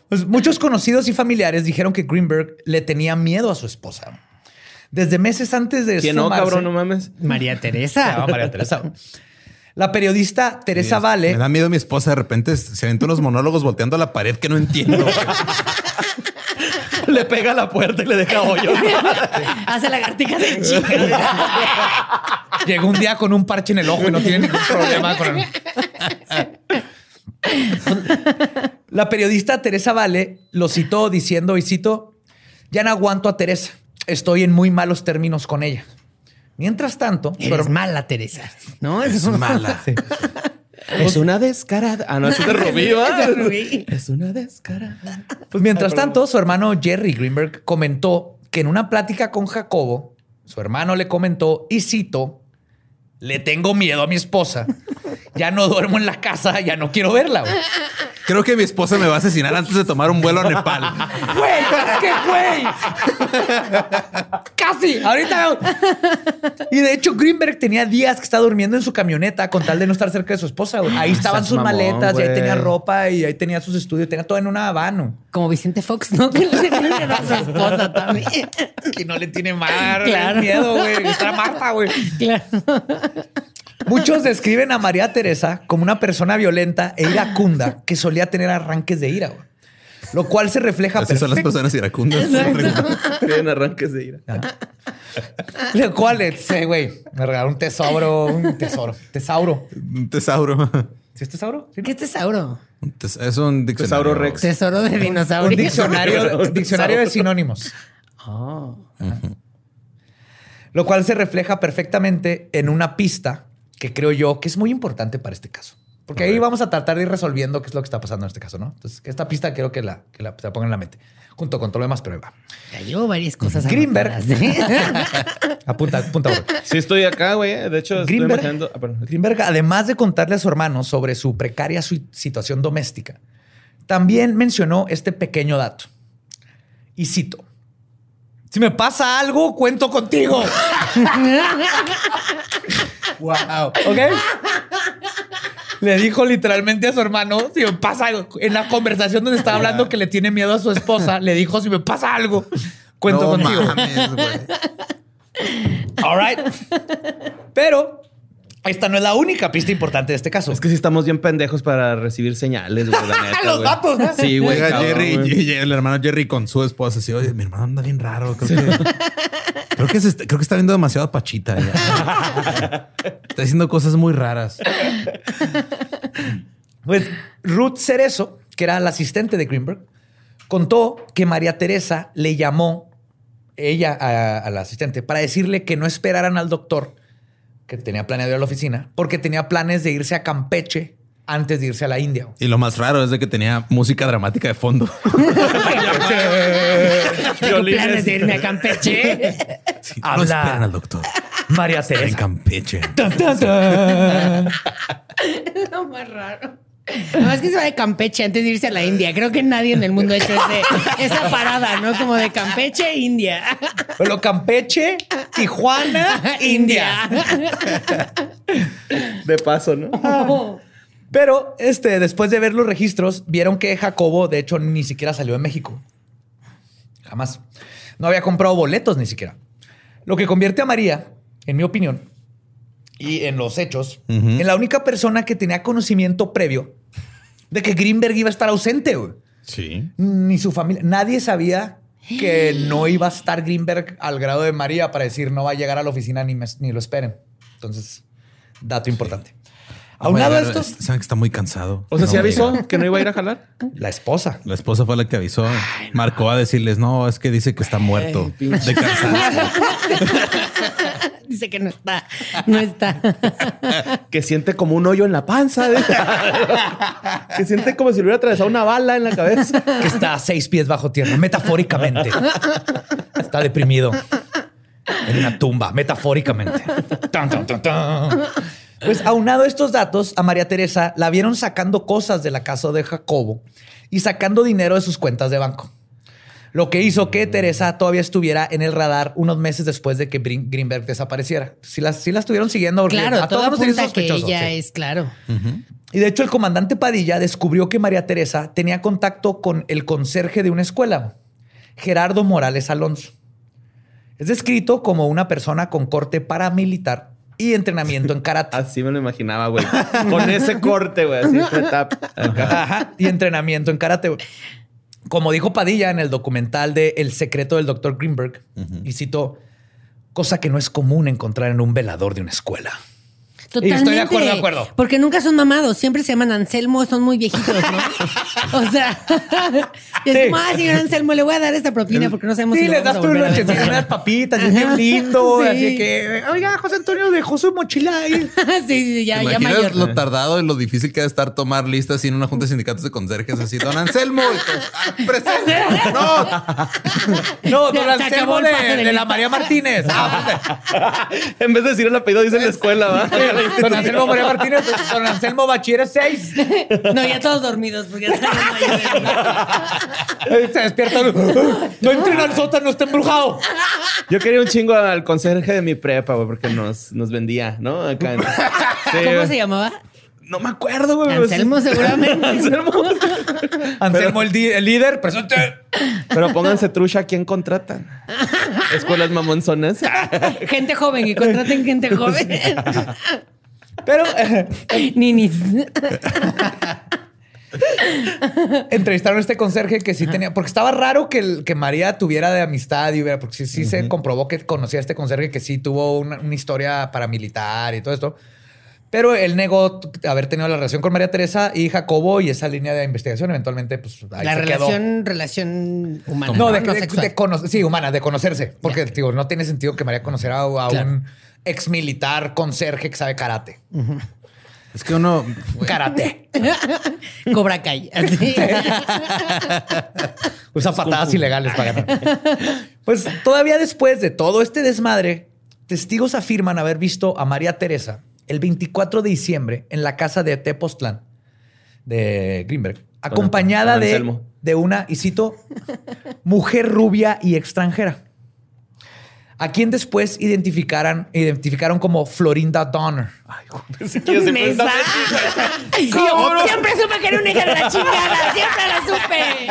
Pues muchos conocidos y familiares dijeron que Greenberg le tenía miedo a su esposa. Desde meses antes de ¿Quién no, cabrón? No mames. María Teresa. María Teresa. La periodista Teresa Me Vale da miedo mi esposa. De repente se avienta unos monólogos volteando a la pared que no entiendo. *laughs* Le pega a la puerta y le deja hoyo. *laughs* Hace lagartijas en chica. llegó un día con un parche en el ojo y no tiene ningún problema con el- *laughs* *laughs* La periodista Teresa Vale lo citó diciendo, y cito, ya no aguanto a Teresa. Estoy en muy malos términos con ella. Mientras tanto, Eres herma- mala, Teresa. No, Es mala. *laughs* Es una descarada. Ah, no, es de Rubí, ¿va? *laughs* Es de Rubí. Es una descarada. Pues mientras tanto, su hermano Jerry Greenberg comentó que en una plática con Jacobo, su hermano le comentó, y cito, le tengo miedo a mi esposa. Ya no duermo en la casa, ya no quiero verla. güey". Creo que mi esposa me va a asesinar antes de tomar un vuelo a Nepal. Güey, qué güey. Casi. Ahorita. Y de hecho, Greenberg tenía días que estaba durmiendo en su camioneta con tal de no estar cerca de su esposa. güey. Ahí estaban sus mamón, maletas, y ahí tenía ropa, y ahí tenía sus estudios, tenía todo en una habano. Como Vicente Fox, ¿no? Que le a su esposa también. Que no le tiene mar, Claro. miedo, güey. Está Marta, güey. Claro. Muchos describen a María Teresa como una persona violenta e iracunda que solía tener arranques de ira, güey. Lo cual se refleja Así son las perfecto- personas iracundas. *laughs* Tienen arranques de ira. Lo cual, eh, güey, me regaló un tesoro, un tesoro, tesauro. Un tesauro. ¿Sí es tesauro? ¿Sí? ¿Qué es tesauro? Un tes- Es un diccionario. Tesauro Rex. Tesoro de Un dinosaurio. diccionario, *laughs* diccionario de sinónimos. Oh. Lo cual se refleja perfectamente en una pista que creo yo que es muy importante para este caso. Porque ahí vamos a tratar de ir resolviendo qué es lo que está pasando en este caso, ¿no? Entonces, esta pista quiero que la, que la, se la pongan en la mente, junto con todo lo demás, pero ahí va. Ya llevo varias cosas Greenberg. ¿eh? *laughs* Apunta, apunta. bro. Sí, estoy acá, güey. De hecho, estoy Greenberg, imaginando. ah. Greenberg, además de contarle a su hermano sobre su precaria su- situación doméstica, también mencionó este pequeño dato. Y cito. Si me pasa algo, cuento contigo. *laughs* Wow. ¿Ok? Le dijo literalmente a su hermano, si me pasa algo, en la conversación donde estaba hablando que le tiene miedo a su esposa, le dijo, si me pasa algo, cuento no contigo. mames. All right. Pero esta no es la única pista importante de este caso. Es que sí estamos bien pendejos para recibir señales, güey, *laughs* neta, Los datos, ¿no? Sí, güey. Jerry, el hermano Jerry con su esposa. Así, oye, mi hermano anda bien raro. Creo que, *laughs* creo que, se está, creo que está viendo demasiado pachita. ya. *laughs* Está diciendo cosas muy raras. Pues Ruth Cerezo, que era la asistente de Greenberg, contó que María Teresa le llamó ella a, a la asistente para decirle que no esperaran al doctor que tenía planeado ir a la oficina porque tenía planes de irse a Campeche antes de irse a la India. Y lo más raro es de que tenía música dramática de fondo. *laughs* *laughs* Tengo planes de irme a Campeche. Sí, Habla. No esperan al doctor. María Está en Teresa. Campeche. Tan, tan, tan. *laughs* Lo más raro. Además que se va de Campeche antes de irse a la India. Creo que nadie en el mundo ha hecho ese- esa parada, ¿no? Como de Campeche, India. Pero Campeche, Tijuana, *laughs* India. De paso, ¿no? Pero este, después de ver los registros, vieron que Jacobo, de hecho, ni siquiera salió de México. Jamás. No había comprado boletos ni siquiera. Lo que convierte a María, en mi opinión, y en los hechos, en la única persona que tenía conocimiento previo de que Greenberg iba a estar ausente. Sí. Ni su familia. Nadie sabía que no iba a estar Greenberg al grado de María para decir no va a llegar a la oficina ni, me- ni lo esperen. Entonces, dato importante. Aunado a esto, Saben que está muy cansado. O sea, No ¿sí va a avisó llegar. que no iba a ir a jalar? la esposa. La esposa fue la que avisó. Marcó a decirles, no, es que dice que está muerto de cansancio. *laughs* Dice que no está. No está. *laughs* Que siente como un hoyo en la panza. ¿eh? *laughs* que siente como si le hubiera atravesado una bala en la cabeza. que está a seis pies bajo tierra, metafóricamente. Está deprimido en una tumba, metafóricamente. Tan, tan, tan, tan. Pues aunado a estos datos, a María Teresa la vieron sacando cosas de la casa de Jacobo y sacando dinero de sus cuentas de banco. Lo que hizo que Teresa todavía estuviera en el radar unos meses después de que Greenberg desapareciera. Si la, sí la estuvieron siguiendo. Claro, a todo todos nos hizo apunta que ella sí. es, claro. Y de hecho, el comandante Padilla descubrió que María Teresa tenía contacto con el conserje de una escuela, Gerardo Morales Alonso. Es descrito como una persona con corte paramilitar y entrenamiento en karate. *laughs* Así me lo imaginaba, güey. Con ese corte, güey. Así. Ajá, y entrenamiento en karate. Como dijo Padilla en el documental de El secreto del doctor Greenberg, y cito, cosa que no es común encontrar en un velador de una escuela. Totalmente. estoy de acuerdo, de acuerdo. Porque nunca son mamados, siempre se llaman Anselmo, son muy viejitos, ¿no? *laughs* o sea, *laughs* es Sí. como, ah, señor Anselmo, le voy a dar esta propina porque no sabemos Sí, si lo les vamos das ver. unas papitas, y es bien lindo. *laughs* Sí. Así que, oiga, José Antonio dejó su mochila ahí. sí, sí, ya, ¿Te ya mayor. lo tardado y lo difícil que ha de estar tomar listas así en una junta de sindicatos de conserjes así? Don Anselmo, y todos, "Ah, presente. No, No, don se Anselmo de, pase de de la. María Martínez. Ah, En vez de decir el apellido, dice en la escuela, ¿va? *laughs* don Anselmo María Martínez, don Anselmo Bachiller 6. *laughs* No, ya todos dormidos porque ya están. Se despierta. *gasps* No entren al sótano, está embrujado. Yo quería un chingo al conserje de mi prepa, güey, porque nos, nos vendía, ¿no? Acá. en- Sí, ¿Cómo se llamaba? No me acuerdo, güey. Anselmo, sí. *laughs* seguramente. Anselmo. *laughs* Anselmo, el, líder, presente. Pero pónganse trucha a quién contratan. *laughs* Escuelas mamonzonas. Gente joven y contraten gente joven. Pero eh, Ninis. entrevistaron a este conserje que sí tenía, porque estaba raro que, el- que María tuviera de amistad y hubiera, porque sí, sí se comprobó que conocía a este conserje que sí tuvo una, una historia paramilitar y todo esto. Pero él negó haber tenido la relación con María Teresa y Jacobo y esa línea de investigación eventualmente, pues ahí La se quedó. relación, relación humana. No, de, de- sexual. de cono- sí, humana, de conocerse. Porque, digo, no tiene sentido que María conociera a, a Claro. un ex militar conserje que sabe karate. es que uno... Karate. *laughs* Cobra así. *laughs* Usa patadas ilegales para ganar. Pues todavía después de todo este desmadre, testigos afirman haber visto a María Teresa el 24 de diciembre en la casa de Tepoztlán de Greenberg, acompañada con de, de una, y cito, mujer rubia y extranjera, a quien después identificaran, identificaron como Florinda Donner. Ay, Pensé que yo siempre supe que era una hija de la chingada. Siempre la supe.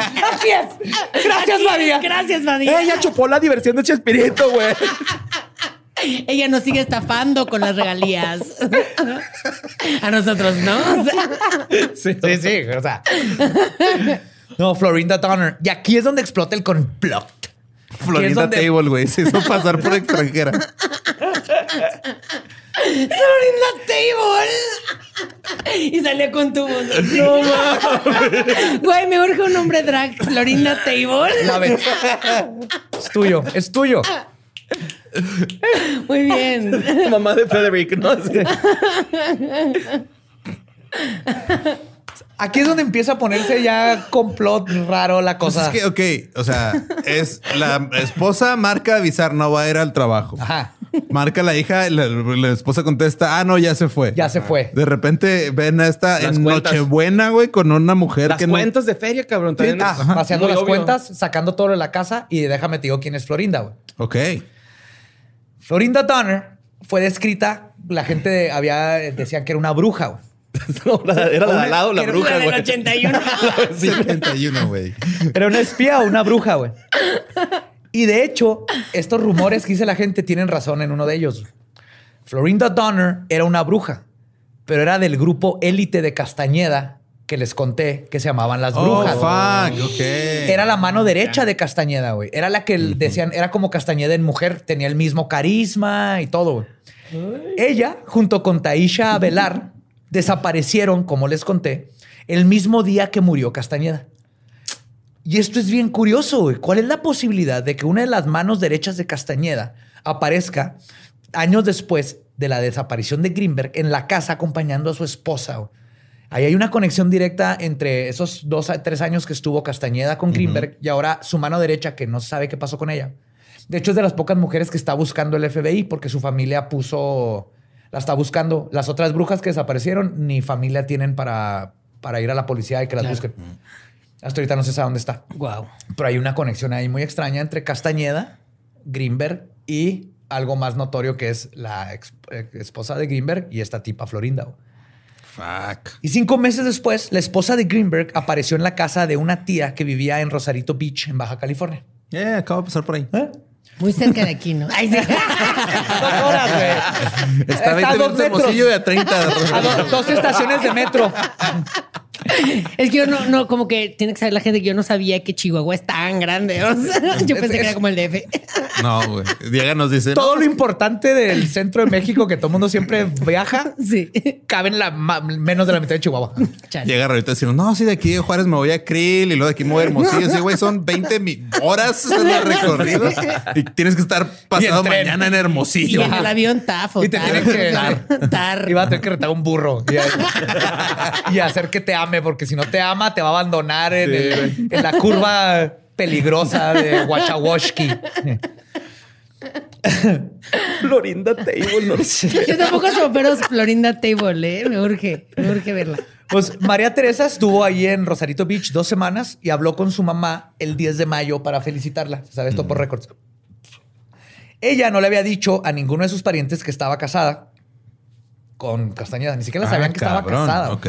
Gracias, es. María. Gracias, María. Ella chupó la diversión de Chespirito, güey. Ella nos sigue estafando con las regalías. A nosotros, ¿no? O sea, Sí, sí, sí. O sea. No, Florinda Donner. Y aquí es donde explota el complot. Florinda donde- Table, güey. Se hizo pasar por extranjera. Florinda Table. Y salía con tu voz. No, mames. Güey, me urge un nombre drag. Florinda Table. La. Es tuyo, es tuyo. Muy bien. *laughs* Mamá de Frederick, ¿no? Sí. Aquí es donde empieza a ponerse ya complot raro la Pues cosa. es que, ok, o sea, es la esposa marca avisar, no va a ir al trabajo. Ajá. Marca la hija, la, la esposa contesta, ah, no, ya se fue. Ya se fue. De repente ven a esta Las en cuentas. Nochebuena, güey, con una mujer Las que cuentas de feria, cabrón. También Ah, es vaciando muy las obvio. cuentas, sacando todo de la casa y déjame te digo quién es Florinda, güey. no. Ok. Florinda Donner fue descrita, la gente había, decían que era una bruja, güey. *laughs* No, la- era la de al lado, la Era bruja, La del güey. 81. 71, *laughs* güey. Era una espía o una bruja, güey. Y de hecho, estos rumores que dice la gente tienen razón en uno de ellos. Florinda Donner era una bruja, pero era del grupo élite de Castañeda que les conté que se llamaban las brujas. Oh, fuck, ok. Era la mano derecha de Castañeda, güey. Era la que decían, era como Castañeda en mujer, tenía el mismo carisma y todo, güey. Ella, junto con Taisha Velar, *laughs* desaparecieron, como les conté, el mismo día que murió Castañeda. Y esto es bien curioso, güey. ¿Cuál es la posibilidad de que una de las manos derechas de Castañeda aparezca años después de la desaparición de Greenberg en la casa acompañando a su esposa? güey? Ahí hay una conexión directa entre esos dos a tres años que estuvo Castañeda con Greenberg y ahora su mano derecha que no sabe qué pasó con ella. De hecho, es de las pocas mujeres que está buscando el FBI porque su familia puso, la está buscando. Las otras brujas que desaparecieron ni familia tienen para, para ir a la policía y que las Claro. busquen. Hasta ahorita no se sabe dónde está. Wow. Pero hay una conexión ahí muy extraña entre Castañeda, Greenberg y algo más notorio que es la ex- eh, esposa de Greenberg y esta tipa Florinda. Fuck. Y cinco meses después, la esposa de Greenberg apareció en la casa de una tía que vivía en Rosarito Beach, en Baja California. Eh, acabo de pasar por ahí. ¿Eh? Muy cerca de aquí, ¿no? *laughs* Ay, sí. Dos horas, güey. Está a a 20 dos minutos de metros. Hermosillo y a 30. A do- dos estaciones de metro. *laughs* Es que yo no, no, como que tiene que saber la gente que yo no sabía que Chihuahua es tan grande. o sea, *laughs* yo pensé que era como el DF. *laughs* No, güey. Diego nos dice. Todo no, lo importante del centro de México que todo el mundo siempre viaja, Sí. cabe en la menos de la mitad de Chihuahua. Chale. Llega ahorita decimos, no, sí, de aquí de Juárez me voy a Krill y luego de aquí me voy a Hermosillo. Sí, güey, son 20 mi- horas en el recorrido y tienes que estar pasado mañana en Y Hermosillo. en el avión tafo. Y te tienen que dar. tar. Y va a tener que retar un burro y, y hacer que te ame, porque si no te ama, te va a abandonar en, el- en la curva *laughs* peligrosa de Wachawoshki. Florinda Table, no sé. Yo tampoco soy pero Florinda Table, ¿eh? Me urge, me urge verla. Pues María Teresa estuvo ahí en Rosarito Beach dos semanas y habló con su mamá el 10 de mayo para felicitarla. Se sabe esto por récords. Ella no le había dicho a ninguno de sus parientes que estaba casada con Castañeda. Ni siquiera sabían Ah, que estaba casada. Ok.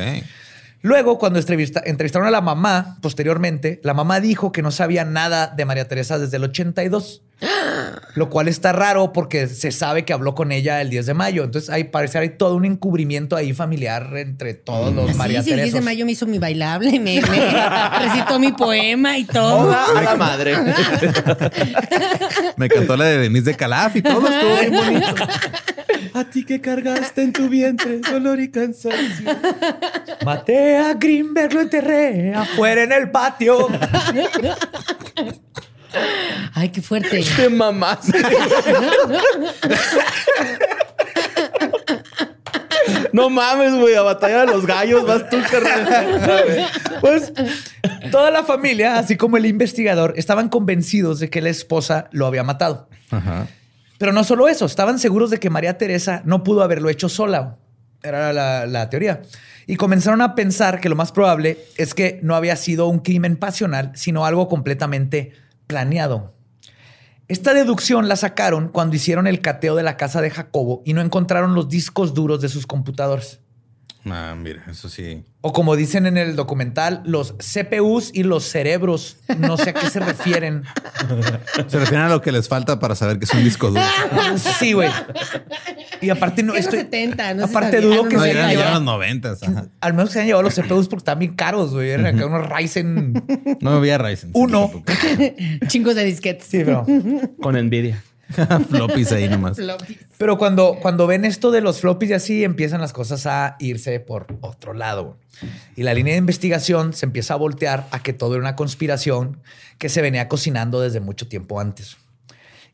Luego, cuando entrevista- entrevistaron a la mamá, posteriormente, la mamá dijo que no sabía nada de María Teresa desde el 82. *gasps* Lo cual está raro porque se sabe que habló con ella el 10 de mayo. Entonces, hay parece hay todo un encubrimiento ahí familiar entre todos los María Sí, sí, el 10 de mayo me hizo mi bailable, me, me *laughs* recitó mi poema y todo. Toda a la madre. *laughs* Me cantó la de Denise de Calaf y todo estuvo bien bonito. *laughs* A ti que cargaste en tu vientre dolor y cansancio. Maté a Greenberg, lo enterré afuera en el patio. Ay, qué fuerte. Te mamás. No mames, güey, a batalla de los gallos vas tú, carnal. Pues toda la familia, así como el investigador, estaban convencidos de que la esposa lo había matado. Ajá. Pero no solo eso, estaban seguros de que María Teresa no pudo haberlo hecho sola. Era la, teoría. Y comenzaron a pensar que lo más probable es que no había sido un crimen pasional, sino algo completamente planeado. Esta deducción la sacaron cuando hicieron el cateo de la casa de Jacobo y no encontraron los discos duros de sus computadores. Ah, mira, eso sí. O como dicen en el documental, los CPUs y los cerebros. No sé a qué se refieren. Se refieren a lo que les falta para saber que es un disco duro. *laughs* Sí, güey. Y aparte no Es estoy... los 70, no se aparte dudo que No, se hayan ya los llevado- noventas. ajá. Al menos se han llevado los CPUs porque están bien caros, güey. Eran acá *laughs* unos Ryzen No había Ryzen. Uno. *laughs* Chingos de disquetes. Sí, pero... Con envidia. *laughs* Floppies ahí nomás. Pero cuando, cuando ven esto de los floppies y así, empiezan las cosas a irse por otro lado. Y la línea de investigación se empieza a voltear a que todo era una conspiración que se venía cocinando desde mucho tiempo antes.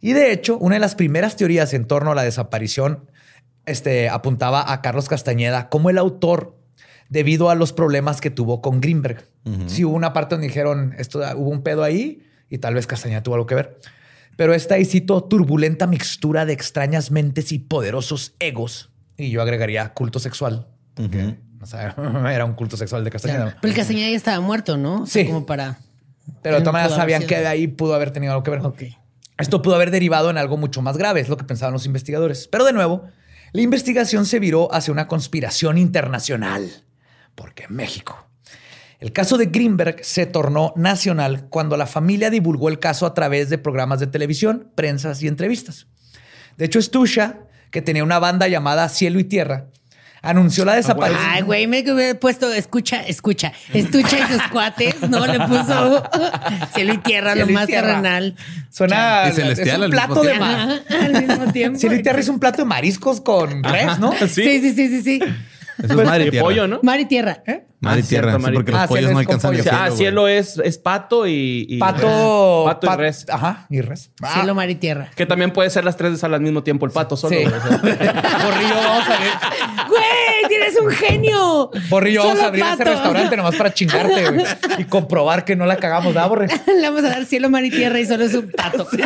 Y de hecho, una de las primeras teorías en torno a la desaparición este, apuntaba a Carlos Castañeda como el autor debido a los problemas que tuvo con Greenberg. Sí hubo una parte donde dijeron, esto, hubo un pedo ahí y tal vez Castañeda tuvo algo que ver. Pero esta, y cito, turbulenta mixtura de extrañas mentes y poderosos egos, y yo agregaría culto sexual, que, o sea, era un culto sexual de Castañeda. Pero el Castañeda ya estaba muerto, ¿no? O sea, Sí. Como para. Pero de todas maneras sabían sido. que de ahí pudo haber tenido algo que ver. Ok. Esto pudo haber derivado en algo mucho más grave, es lo que pensaban los investigadores. Pero de nuevo, la investigación se viró hacia una conspiración internacional, porque México. El caso de Greenberg se tornó nacional cuando la familia divulgó el caso a través de programas de televisión, prensas y entrevistas. De hecho, Stusha, que tenía una banda llamada Cielo y Tierra, anunció la desaparición. Ay, güey, me hubiera puesto, escucha, escucha, estucha y sus *laughs* cuates, ¿no? Le puso *laughs* cielo y tierra, Cielo lo más tierra. terrenal. Suena Y celestial es al un mismo plato de tiempo. ma- Ajá, al mismo tiempo. *laughs* Cielo y Tierra es un plato de mariscos con res, ¿no? Sí. Sí, sí, sí, sí, sí. Eso es mar y tierra. pollo, ¿no? Mar y tierra. Mar y Ah, tierra. cierto, sí, mar y- porque los Ah, pollos cielo no con alcanzan pollo. a ah, cielo, cielo es, es pato y, y- Pato, pato y res. Ajá, y res. Ah, Cielo, mar y tierra. Que también puede ser las tres veces al mismo tiempo el pato solo. sí. Borrillo, *laughs* vamos a abrir. ¡Güey! ¡Tienes un genio! Borrillo, vamos a abrir ese pato. restaurante nomás para chingarte güey, y comprobar que no la cagamos, ¿verdad, Borre? *laughs* Le vamos a dar cielo, mar y tierra y solo es un pato. *laughs*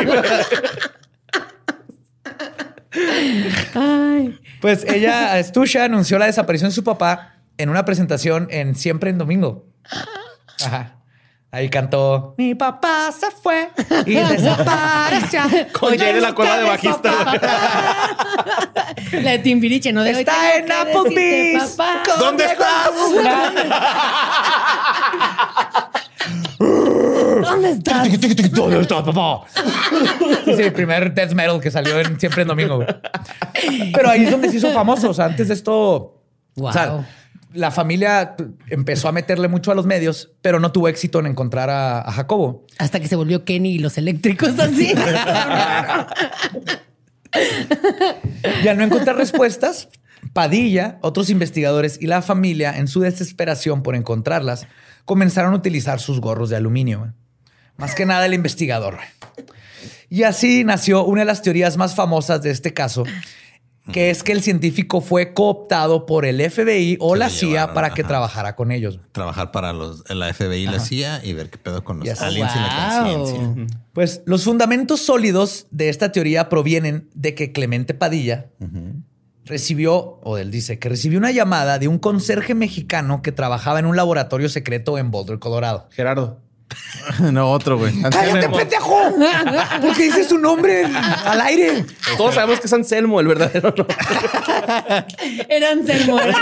Ay. Pues ella, Stusha, anunció la desaparición de su papá en una presentación en Siempre en Domingo. Ajá. Ahí cantó Mi papá se fue y *laughs* desapareció. Con de la cueva de bajista. La de Timbiriche, ¿no? De Está en Applebee's. ¿Dónde estás? *laughs* ¿Dónde estás? ¿Dónde estás, papá? Sí, sí, el primer death metal que salió en Siempre en Domingo. güey. Pero ahí es donde se hizo famoso. O sea, antes de esto... O sea, Wow. la familia empezó a meterle mucho a los medios, pero no tuvo éxito en encontrar a, a Jacobo. Hasta que se volvió Kenny y los eléctricos así. Y al no encontrar respuestas, Padilla, otros investigadores y la familia, en su desesperación por encontrarlas, comenzaron a utilizar sus gorros de aluminio. Más que nada el investigador. Y así nació una de las teorías más famosas de este caso, que es que el científico fue cooptado por el FBI o Se la CIA llevaron, para que ajá. trabajara con ellos. Trabajar para los, la FBI y la CIA y ver qué pedo con los Yes. aliens y la Wow. conciencia. Pues los fundamentos sólidos de esta teoría provienen de que Clemente Padilla recibió, o él dice, que recibió una llamada de un conserje mexicano que trabajaba en un laboratorio secreto en Boulder, Colorado. Gerardo. *laughs* no, otro, güey. ¡Cállate, pendejo! *laughs* ¿Por qué dices su nombre al aire? Todos sabemos que es Anselmo, el verdadero. *laughs* Era Anselmo. era.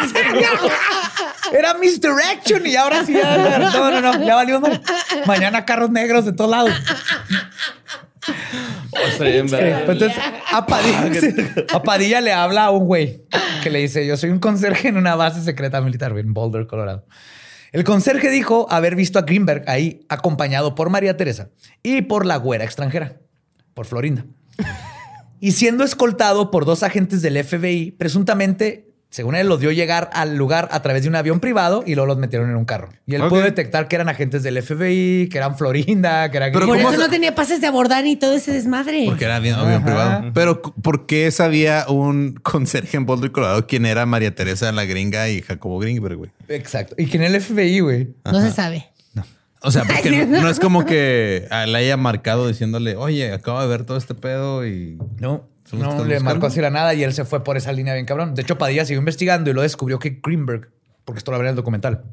Era Misdirection y ahora sí. Ya, no, no, no, ya valió. mal. Mañana carros negros de todos lados. Estaría bien verga. Pero Entonces, a Padilla, a Padilla le habla a un güey que le dice: Yo soy un conserje en una base secreta militar en Boulder, Colorado. El conserje dijo haber visto a Greenberg ahí, acompañado por María Teresa y por la güera extranjera, por Florinda. *laughs* Y siendo escoltado por dos agentes del FBI, presuntamente, según él, los dio llegar al lugar a través de un avión privado y luego los metieron en un carro. Y él pudo detectar que eran agentes del FBI, que eran Florinda, que eran Pero Por ¿cómo eso se- no tenía pases de abordar ni todo ese desmadre. Porque era bien avión Ajá. privado. Pero ¿por qué sabía un conserje en Boulder, Colorado, quién era María Teresa la gringa y Jacobo Greenberg, güey? Exacto. Y que en el FBI, güey. No se sabe. O sea, porque *laughs* no, no es como *laughs* que le haya marcado diciéndole, oye, acabo de ver todo este pedo y No, ¿Son los que no le marcó así la nada y él se fue por esa línea bien cabrón. De hecho, Padilla siguió investigando y lo descubrió que Greenberg, porque esto lo veré en el documental,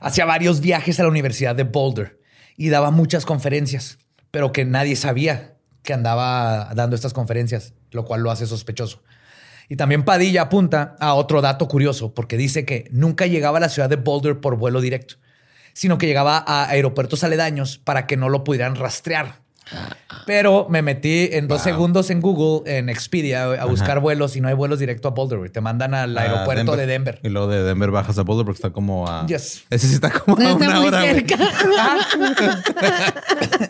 hacía varios viajes a la Universidad de Boulder y daba muchas conferencias, pero que nadie sabía que andaba dando estas conferencias, lo cual lo hace sospechoso. Y también Padilla apunta a otro dato curioso, porque dice que nunca llegaba a la ciudad de Boulder por vuelo directo, sino que llegaba a aeropuertos aledaños para que no lo pudieran rastrear. Pero me metí en dos Wow. segundos en Google, en Expedia, a buscar vuelos y no hay vuelos directo a Boulder. güey. Te mandan al a aeropuerto de Denver. Y luego de Denver bajas a Boulder porque está como a... Yes. Ese sí está como a Está una muy hora, cerca. *laughs*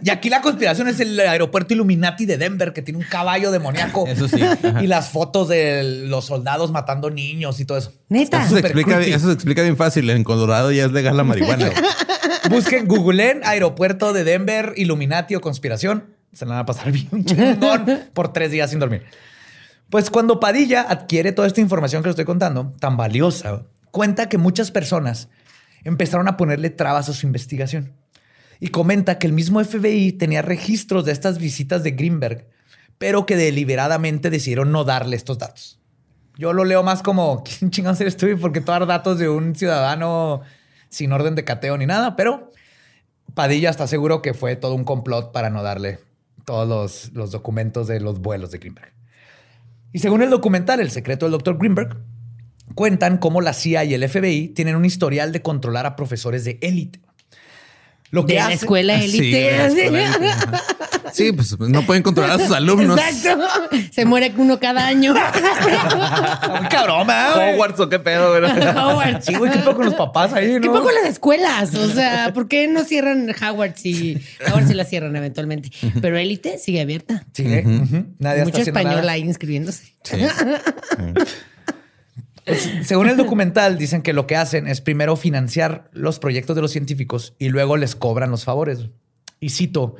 Y aquí la conspiración es el aeropuerto Illuminati de Denver, que tiene un caballo demoníaco. Eso sí, ajá. Y las fotos de los soldados matando niños y todo eso. Neta. Eso se, explica, creepy. eso se explica bien fácil. En Colorado ya es legal la marihuana. *laughs* Busquen, googleen aeropuerto de Denver, Illuminati o conspiración. Se la van a pasar *laughs* bien chingón por tres días sin dormir. Pues cuando Padilla adquiere toda esta información que le estoy contando, tan valiosa, cuenta que muchas personas empezaron a ponerle trabas a su investigación. y comenta que el mismo FBI tenía registros de estas visitas de Greenberg, pero que deliberadamente decidieron no darle estos datos. Yo lo leo más como, *laughs* ¿quién chingados eres tú? Porque dar datos de un ciudadano sin orden de cateo ni nada, pero Padilla está seguro que fue todo un complot para no darle todos los, los documentos de los vuelos de Greenberg. Y según el documental El secreto del Dr. Greenberg, cuentan cómo la CIA y el FBI tienen un historial de controlar a profesores de élite. Lo que de la escuela élite. *laughs* Sí, sí, *laughs* pues no pueden controlar a sus alumnos. Exacto. Se muere uno cada año. *laughs* Cabrón, Hogwarts o qué pedo, güey. Hogwarts. Sí, güey, qué poco con los papás ahí, ¿no? ¿Qué poco las escuelas? O sea, ¿por qué no cierran Hogwarts y Hogwarts sí la cierran eventualmente? Pero élite sigue abierta. Sigue. Nadie Mucho español ahí inscribiéndose. Sí. *laughs* Según el documental, dicen que lo que hacen es primero financiar los proyectos de los científicos y luego les cobran los favores. Y cito,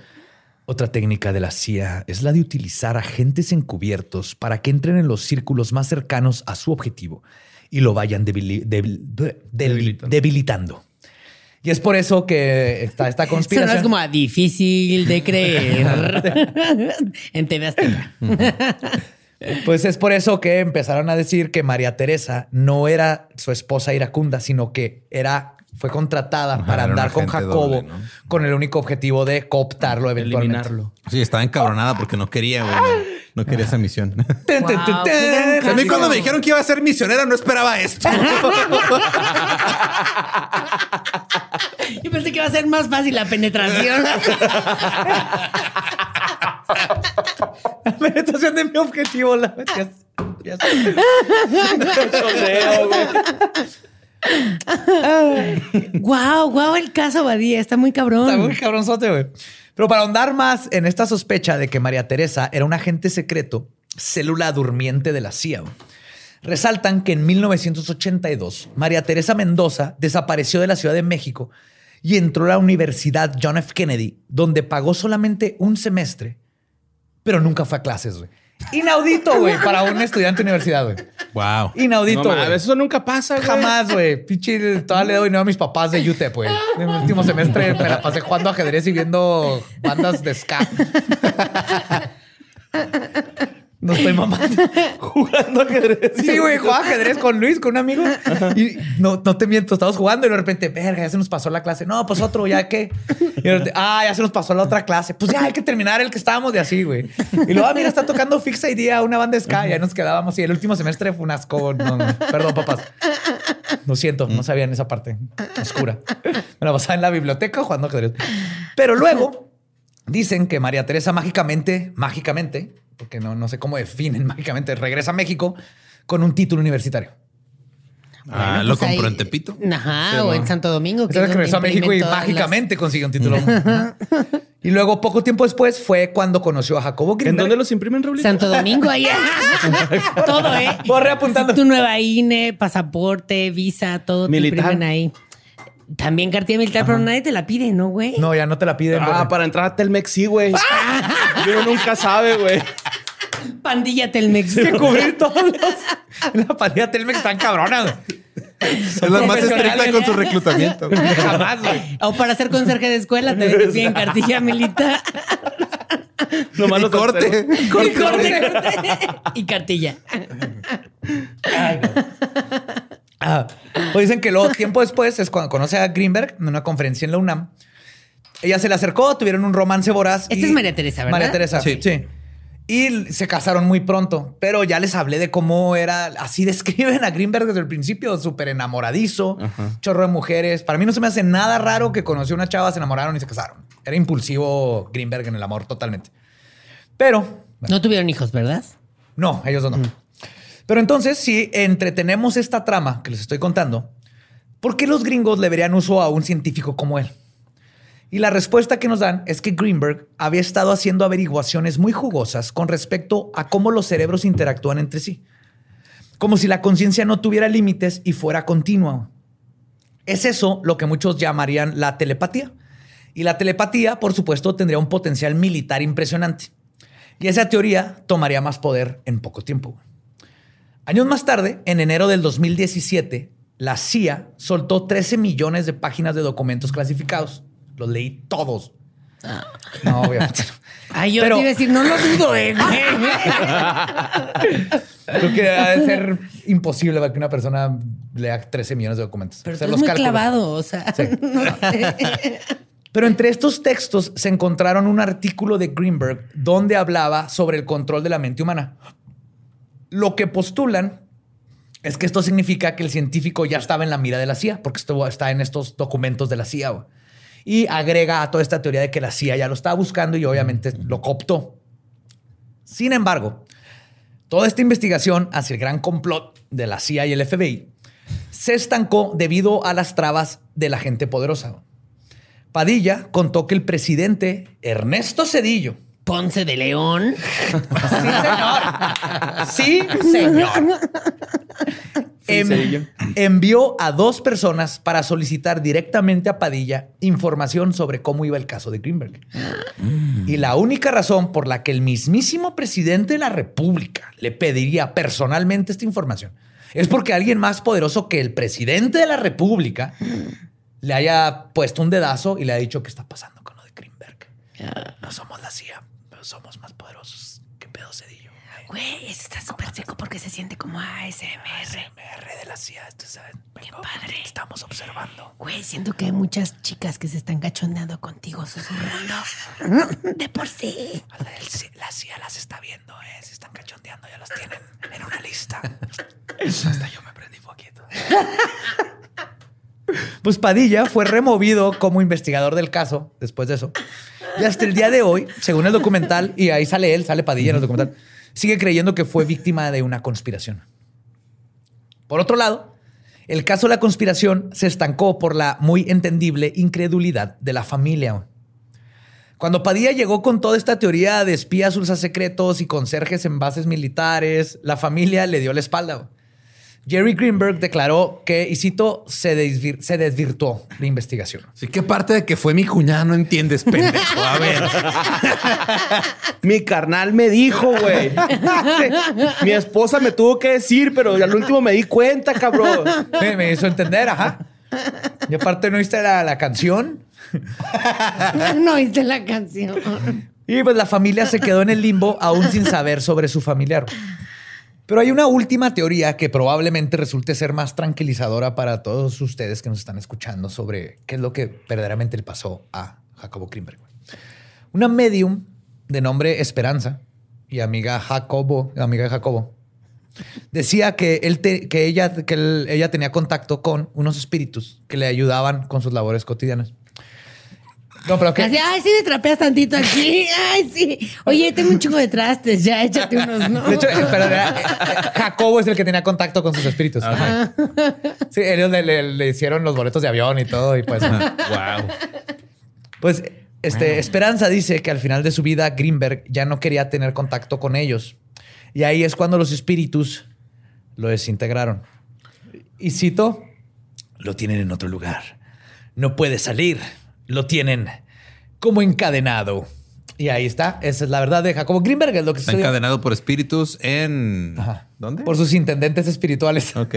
otra técnica de la CIA es la de utilizar agentes encubiertos para que entren en los círculos más cercanos a su objetivo y lo vayan debilitando. Y es por eso que está esta conspiración. Eso es como difícil de creer *laughs* en TV Azteca. Pues es por eso que empezaron a decir que María Teresa no era su esposa iracunda, sino que era fue contratada para andar con Jacobo con el único objetivo de cooptarlo eventualmente. Eliminarlo. Sí, estaba encabronada porque no quería, güey. No, quería esa misión. *laughs* a mí cuando me dijeron que iba a ser misionera no esperaba esto. *laughs* Yo pensé que iba a ser más fácil la penetración. *laughs* la penetración de mi objetivo. La... *laughs* wow, wow, el caso Badía está muy cabrón. Está muy cabronzote, güey. Pero para ahondar más en esta sospecha de que María Teresa era un agente secreto, célula durmiente de la CIA, resaltan que en 1982 María Teresa Mendoza desapareció de la Ciudad de México y entró a la Universidad John F. Kennedy, donde pagó solamente un semestre, pero nunca fue a clases, güey. Inaudito, güey, para un estudiante de universidad, güey. Wow. Inaudito, no, Eso nunca pasa, güey. Jamás, güey. Pichi, todavía le doy dinero a mis papás de UTEP, güey. En el último semestre me la pasé jugando ajedrez y viendo bandas de ska. No estoy mamando. *laughs* jugando ajedrez. Sí, güey, jugaba ajedrez con Luis, con un amigo. Y no, no te miento, estábamos jugando y de repente, verga, ya se nos pasó la clase. No, pues otro, ya que. *laughs* ah, ya se nos pasó la otra clase. Pues ya hay que terminar el que estábamos de así, güey. Y luego, ah, mira, está tocando Fixa Idea, una banda Sky. Ya nos quedábamos y el último semestre fue un asco. No, perdón, papás. Lo siento, no sabían esa parte oscura. Me la pasaba en la biblioteca jugando ajedrez. Pero luego dicen que María Teresa mágicamente, mágicamente, porque no, no sé cómo definen *laughs* mágicamente, regresa a México con un título universitario. Ah, lo pues compró en Tepito. Ajá, o en Santo Domingo. Que regresó a México y mágicamente consiguió un título. *laughs* y luego, poco tiempo después, fue cuando conoció a Jacobo Greenberg. ¿En dónde los imprimen, Raúl? Santo Domingo, ahí. *laughs* todo, ¿eh? Voy reapuntando. Tu nueva INE, pasaporte, visa, todo militar. te imprimen ahí. También cartilla militar, pero nadie te la pide, ¿no, güey? No, ya no te la piden. Ah, para entrar a Telmex sí, güey. *laughs* Uno nunca sabe, güey. Pandilla Telmex. Que cubrir *laughs* todos los... *laughs* La pandilla Telmex están cabronas. Es la más estricta con su reclutamiento. Jamás, güey. O para ser conserje de escuela te piden cartilla militar. No malo corte. Corte, corte, corte. Y cartilla. Ay, Ah, pues dicen que luego, tiempo después, es cuando conoce a Greenberg en una conferencia en la UNAM. Ella se le acercó, tuvieron un romance voraz. Esta es María Teresa, ¿verdad? María Teresa, sí. sí. Y se casaron muy pronto, pero ya les hablé de cómo era, así *laughs* describen a Greenberg desde el principio, súper enamoradizo, chorro de mujeres. Para mí no se me hace nada raro que conoció una chava, se enamoraron y se casaron. Era impulsivo Greenberg en el amor totalmente. Pero... no tuvieron hijos, ¿verdad? No, ellos dos no. Mm. Pero entonces, si entretenemos esta trama que les estoy contando, ¿por qué los gringos le verían uso a un científico como él? Y la respuesta que nos dan es que Greenberg había estado haciendo averiguaciones muy jugosas con respecto a cómo los cerebros interactúan entre sí. Como si la conciencia no tuviera límites y fuera continua. Es eso lo que muchos llamarían la telepatía. Y la telepatía, por supuesto, tendría un potencial militar impresionante. Y esa teoría tomaría más poder en poco tiempo. Años más tarde, en enero del 2017, la CIA soltó 13 millones de páginas de documentos clasificados. Los leí todos. No, obviamente. Ay, yo Pero- te iba a decir, no lo dudo, eh. *laughs* Creo que ha de ser imposible que una persona lea 13 millones de documentos. Pero tú los muy cálculos. clavado, o sea, *laughs* no sé. Pero entre estos textos se encontraron un artículo de Greenberg donde hablaba sobre el control de la mente humana. Lo que postulan es que esto significa que el científico ya estaba en la mira de la CIA, porque esto está en estos documentos de la CIA. Y agrega a toda esta teoría de que la CIA ya lo estaba buscando y obviamente lo cooptó. Sin embargo, toda esta investigación hacia el gran complot de la CIA y el FBI se estancó debido a las trabas de la gente poderosa. Padilla contó que el presidente Ernesto Cedillo. Ponce de León. Sí, señor. Sí, señor. Em- envió a dos personas para solicitar directamente a Padilla información sobre cómo iba el caso de Greenberg. Y la única razón por la que el mismísimo presidente de la República le pediría personalmente esta información es porque alguien más poderoso que el presidente de la República le haya puesto un dedazo y le ha dicho qué está pasando con lo de Greenberg. No somos la CIA, somos más poderosos. ¿Qué pedo Cedillo? Güey, eso está súper rico porque se siente como ASMR. MR de la CIA, ustedes saben. Qué padre. Estamos observando. Güey, siento que hay muchas chicas que se están cachondeando contigo susurrando. *laughs* De por sí. La CIA las está viendo, ¿eh? Se están cachondeando, ya las tienen en una lista. Hasta yo me prendí poquito. Pues Padilla fue removido como investigador del caso después de eso. Y hasta el día de hoy, según el documental, y ahí sale él, sale Padilla en el documental, sigue creyendo que fue víctima de una conspiración. Por otro lado, el caso de la conspiración se estancó por la muy entendible incredulidad de la familia. Cuando Padilla llegó con toda esta teoría de espías ultra secretos y conserjes en bases militares, la familia le dio la espalda. Jerry Greenberg declaró que, y cito, se, desvir- se desvirtuó la investigación. Sí, ¿qué parte de que fue mi cuñada no entiendes, pendejo? A ver. *laughs* Mi carnal me dijo, güey. *laughs* Mi esposa me tuvo que decir, pero al último me di cuenta, cabrón. Me, me hizo entender, ajá. Y aparte no viste la, la canción. *laughs* No oíste la canción. Y pues la familia se quedó en el limbo aún sin saber sobre su familiar. Pero hay una última teoría que probablemente resulte ser más tranquilizadora para todos ustedes que nos están escuchando sobre qué es lo que verdaderamente le pasó a Jacobo Greenberg. Una medium de nombre Esperanza y amiga Jacobo, amiga de Jacobo, decía que, él te- que, ella, que él- ella tenía contacto con unos espíritus que le ayudaban con sus labores cotidianas. No, pero que... Así, ay, sí me trapeas tantito aquí. Ay, sí. Oye, tengo un chingo de trastes. Ya, échate unos, ¿no? De hecho, eh, pero era- eh, Jacobo es el que tenía contacto con sus espíritus. Ajá. Sí, ellos le, le- le hicieron los boletos de avión y todo. Y pues, wow. pues este, Esperanza dice que al final de su vida Greenberg ya no quería tener contacto con ellos. Y ahí es cuando los espíritus lo desintegraron. Y cito, lo tienen en otro lugar. No puede salir. Lo tienen como encadenado. Y ahí está. Esa es la verdad de Jacobo Greenberg. Es lo que Está sucedió. encadenado por espíritus en. Ajá. ¿Dónde? Por sus intendentes espirituales. Ok.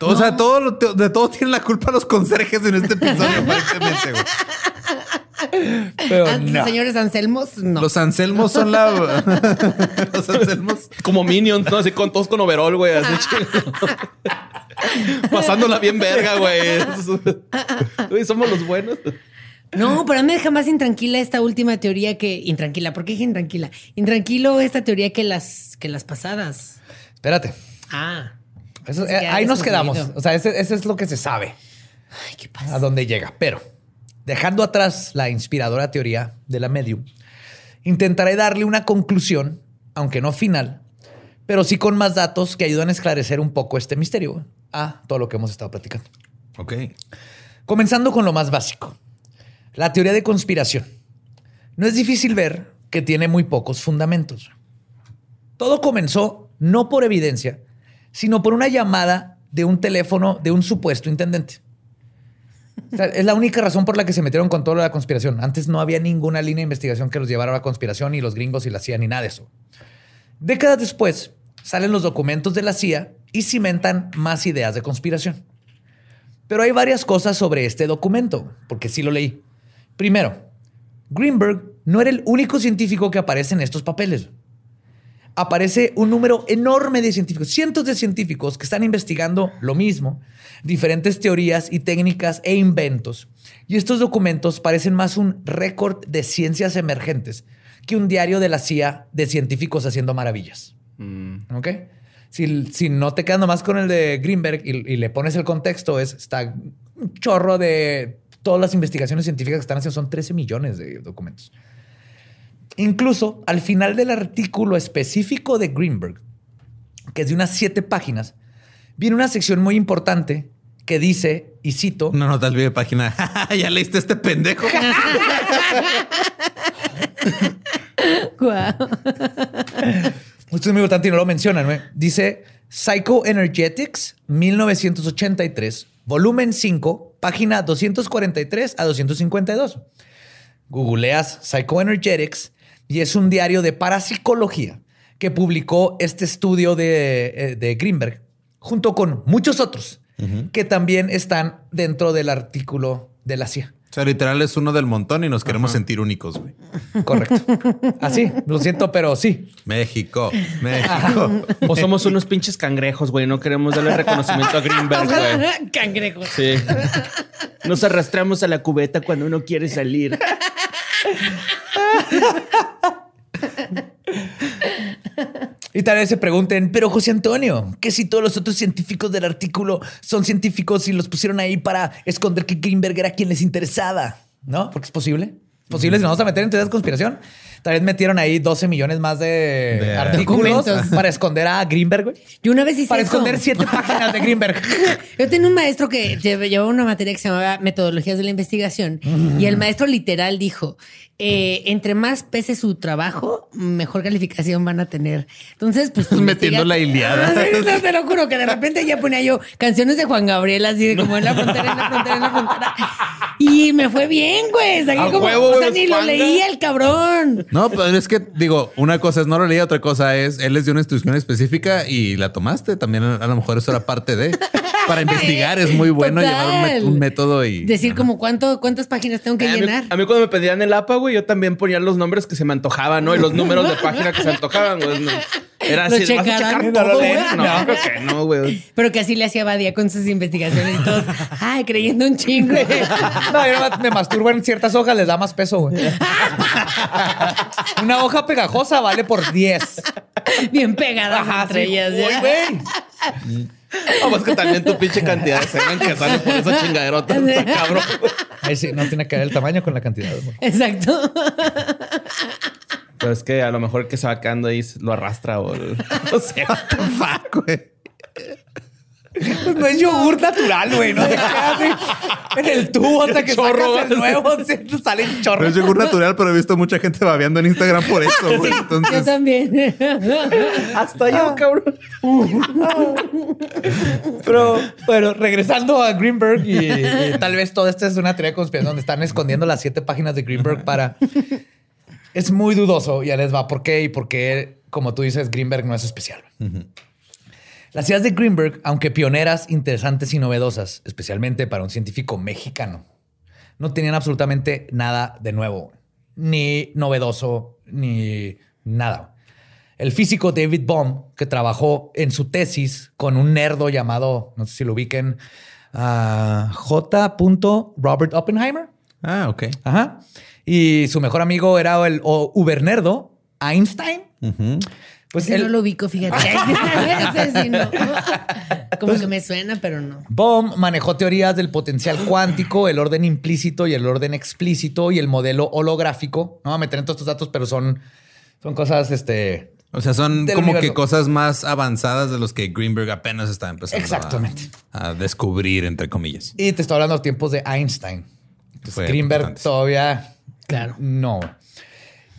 O sea, todo lo- de todo tienen la culpa los conserjes en este episodio, *laughs* aparentemente. Pero Antes, no. Señores Anselmos, no. Los Anselmos son la. *laughs* los Anselmos. Como Minions, ¿no? Así con todos con overall, güey. Así chido. *laughs* Pasándola bien verga. Güey, somos los buenos. No, pero a mí me deja más intranquila esta última teoría que. Intranquila, ¿por qué dije intranquila? Intranquilo esta teoría que las, que las pasadas. Espérate. Ah. Eso- eh, que ahí nos quedamos. O sea, ese, ese es lo que se sabe Ay, qué pasa. a dónde llega. Pero dejando atrás la inspiradora teoría de la medium, intentaré darle una conclusión, aunque no final, pero sí con más datos que ayudan a esclarecer un poco este misterio a todo lo que hemos estado platicando. Ok. Comenzando con lo más básico, la teoría de conspiración. No es difícil ver que tiene muy pocos fundamentos. Todo comenzó no por evidencia, sino por una llamada de un teléfono de un supuesto intendente. Es la única razón por la que se metieron con toda la conspiración. Antes no había ninguna línea de investigación que los llevara a la conspiración, ni los gringos y la CIA, ni nada de eso. Décadas después, salen los documentos de la CIA y cimentan más ideas de conspiración. Pero hay varias cosas sobre este documento, porque sí lo leí. Primero, Greenberg no era el único científico que aparece en estos papeles. Aparece un número enorme de científicos, cientos de científicos que están investigando lo mismo, diferentes teorías y técnicas e inventos. Y estos documentos parecen más un récord de ciencias emergentes que un diario de la CIA de científicos haciendo maravillas. ¿Ok? Si, si no te quedas nomás con el de Greenberg y, y le pones el contexto, es, está un chorro de todas las investigaciones científicas que están haciendo. Son 13 millones de documentos. Incluso al final del artículo específico de Greenberg, que es de unas siete páginas, viene una sección muy importante que dice, y cito, No, no te olvides de página. *laughs* ya leíste este pendejo. *laughs* Guau. Esto es muy importante y no lo mencionan, ¿no? Dice Psychoenergetics 1983, volumen 5, página 243 a 252. Googleas Psychoenergetics y es un diario de parapsicología que publicó este estudio de, eh, de Greenberg junto con muchos otros que también están dentro del artículo de la CIA. O sea, literal es uno del montón y nos queremos sentir únicos, güey. Correcto. Así, lo siento, pero sí. México, México. O somos unos pinches cangrejos, güey. No queremos darle reconocimiento a Greenberg, güey. *laughs* Cangrejo. Sí. Nos arrastramos a la cubeta cuando uno quiere salir. *laughs* Y tal vez se pregunten, pero José Antonio, que si todos los otros científicos del artículo son científicos y los pusieron ahí para esconder que Greenberg era quien les interesaba, ¿no? Porque es posible. Es posible si nos vamos a meter en teorías de conspiración. Tal vez metieron ahí 12 millones más de, De artículos documentos. para esconder a Greenberg, güey. Yo una vez hice Para eso. esconder siete *laughs* páginas de Greenberg. Yo tenía un maestro que lle- llevaba una materia que se llamaba Metodologías de la Investigación y el maestro literal dijo, eh, entre más pese su trabajo, mejor calificación van a tener. Entonces, pues... *laughs* Metiendo investigas- la Iliada. *laughs* No, te lo juro que de repente ya ponía yo canciones de Juan Gabriel así de como en la frontera, en la frontera, en la frontera. Y me fue bien, güey. Saqué A como, huevo, o sea, ni lo leía el cabrón. No, pero es que digo, una cosa es no lo leí, otra cosa es él es de una institución específica y la tomaste. También a lo mejor eso era parte de. Para *laughs* investigar es muy bueno Total. llevar un, método y. Decir como cuánto, cuántas páginas tengo que A mí, llenar. a mí cuando me pedían el APA, güey, yo también ponía los nombres que se me antojaban, ¿no? Y los números de página que se antojaban, güey. No. Era Lo así, ¿vas a checar No todo, lo güey? leen. No, creo que no, güey. Pero que así le hacía Badía con sus investigaciones y todos, ay, creyendo un chingo. *laughs* No, yo me masturbo en ciertas hojas, les da más peso, güey. Una hoja pegajosa vale por 10. Bien pegadas Ajá, entre ellas. Uy, ¿ya? Güey. No, pues que también tu pinche cantidad de semen que sale por esa chingaderota, está cabrón. Ahí sí, no tiene que ver el tamaño con la cantidad. güey. Exacto. Pero es que a lo mejor el que se va quedando ahí lo arrastra o *laughs* no sé. Fuck, güey. Pues no es yogur natural, güey. No se queda así en el tubo hasta que Chorro, sacas el nuevo. *laughs* No chorros. es yogur natural, pero he visto mucha gente babeando en Instagram por eso, güey. Yo Entonces, también. Hasta yo, cabrón. Pero bueno, regresando a Greenberg y, y tal vez toda esta es una teoría de conspiración donde están escondiendo las siete páginas de Greenberg para... Es muy dudoso, ya les va por qué y por qué, como tú dices, Greenberg no es especial. Las ideas de Greenberg, aunque pioneras, interesantes y novedosas, especialmente para un científico mexicano, no tenían absolutamente nada de nuevo, ni novedoso, ni nada. El físico David Bohm, que trabajó en su tesis con un nerdo llamado, no sé si lo ubiquen, ah, J. Robert Oppenheimer. ah, ok. Ajá. Y su mejor amigo era el ubernerdo Einstein. Ujú. Pues Ese él- no lo ubico, fíjate. *laughs* Ese sí no. Como que me suena, pero no. Bohm manejó teorías del potencial cuántico, el orden implícito y el orden explícito y el modelo holográfico. No voy a meter en todos estos datos, pero son, son cosas, este... O sea, son como universo. que cosas más avanzadas de los que Greenberg apenas está empezando a- Exactamente. A, descubrir, entre comillas. Y te estoy hablando de los tiempos de Einstein. Entonces, Greenberg todavía Claro. no.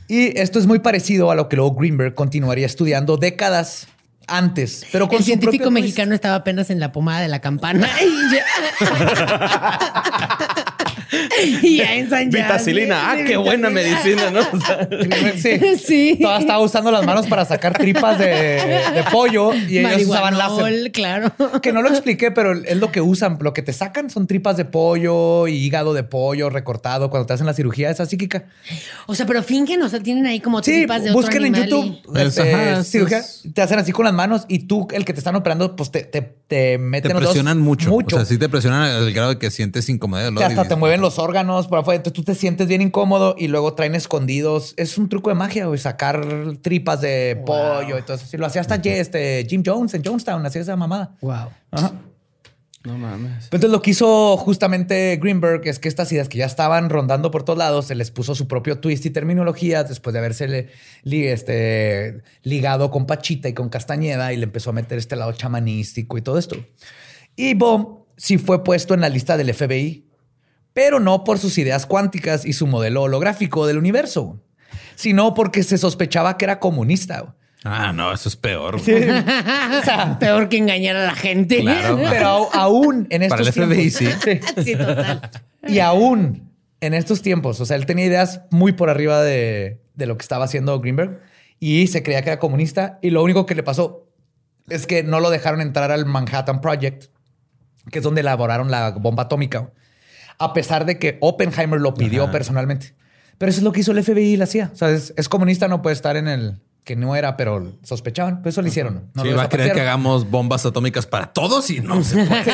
Y esto es muy parecido a lo que luego Greenberg continuaría estudiando décadas antes, pero con El científico mexicano estaba apenas en la pomada de la campana. *laughs* *laughs* *laughs* Y ya- ensayando. Vitacilina. Ah, qué buena medicina, ¿no? O *laughs* sea, Sí. Sí. Toda estaba usando las manos para sacar tripas de, de pollo y ellos usaban láser. Claro. Que no lo expliqué, pero es lo que usan. Lo que te sacan son tripas de pollo y hígado de pollo recortado cuando te hacen la cirugía esa psíquica. O sea, pero fingen, o sea, tienen ahí como Sí, tripas de otro busquen en YouTube. y- Es- este, ajá, cirugía, es- te hacen así con las manos y tú, el que te están operando, pues te, te, te meten Te los presionan mucho. Mucho. O sea, sí te presionan al grado de que sientes incomodidad. hasta te mueven los órganos por afuera. Entonces tú te sientes bien incómodo y luego traen escondidos. Es un truco de magia, güey, sacar tripas de pollo y todo eso. Sí, lo hacía hasta este, Jim Jones en Jonestown, hacía esa mamada. Wow. Ajá. no mames. Entonces lo que hizo justamente Greenberg es que estas ideas que ya estaban rondando por todos lados, se les puso su propio twist y terminología después de haberse le- li- este, ligado con Pachita y con Castañeda y le empezó a meter este lado chamanístico y todo esto. Y Bohm sí fue puesto en la lista del FBI, pero no por sus ideas cuánticas y su modelo holográfico del universo, sino porque se sospechaba que era comunista. Ah, no, eso es peor. *laughs* O sea, Peor que engañar a la gente. Claro. *laughs* pero aún en estos Para el FBI, tiempos- sí. sí, total. Y aún en estos tiempos, o sea, él tenía ideas muy por arriba de, de lo que estaba haciendo Greenberg y se creía que era comunista. Y lo único que le pasó es que no lo dejaron entrar al Manhattan Project, que es donde elaboraron la bomba atómica, a pesar de que Oppenheimer lo pidió Ajá. personalmente. Pero eso es lo que hizo el FBI y la CIA. O sea, es, es comunista, no puede estar en el que no era, pero sospechaban. Pues eso lo hicieron. No sí, lo va a querer que hagamos bombas atómicas para todos y no se puede. *laughs*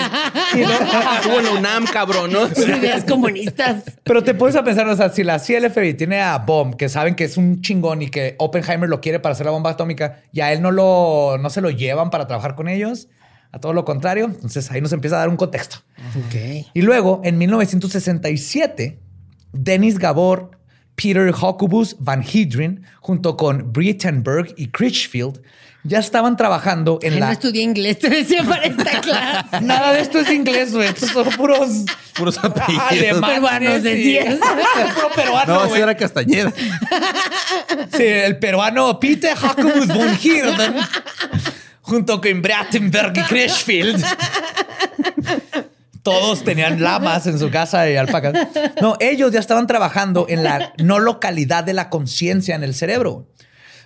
No- la UNAM, cabrón, ¿no? Sus ideas comunistas. Pero te puedes a pensar, o sea, si la CIA y el FBI tiene a Bomb, que saben que es un chingón y que Oppenheimer lo quiere para hacer la bomba atómica, y a él no, lo, no se lo llevan para trabajar con ellos, a todo lo contrario. Entonces ahí nos empieza a dar un contexto. Ok. Y luego, en 1967, Dennis Gabor, Peter Hocubus Van Hedren, junto con Brittenberg y Critchfield, ya estaban trabajando en Ay, No la... estudié inglés, *laughs* te decía para esta clase. Nada de esto es inglés, güey. Estos son puros Puros apellidos. alemanes. Peruanos, decías. *laughs* Puro peruano, No, ese era Castañeda. Sí, el peruano Peter Jacobus von Hirden, junto con Brattenberg y Crashfield. Todos tenían lamas en su casa y alpacas. No, ellos ya estaban trabajando en la no localidad de la conciencia en el cerebro.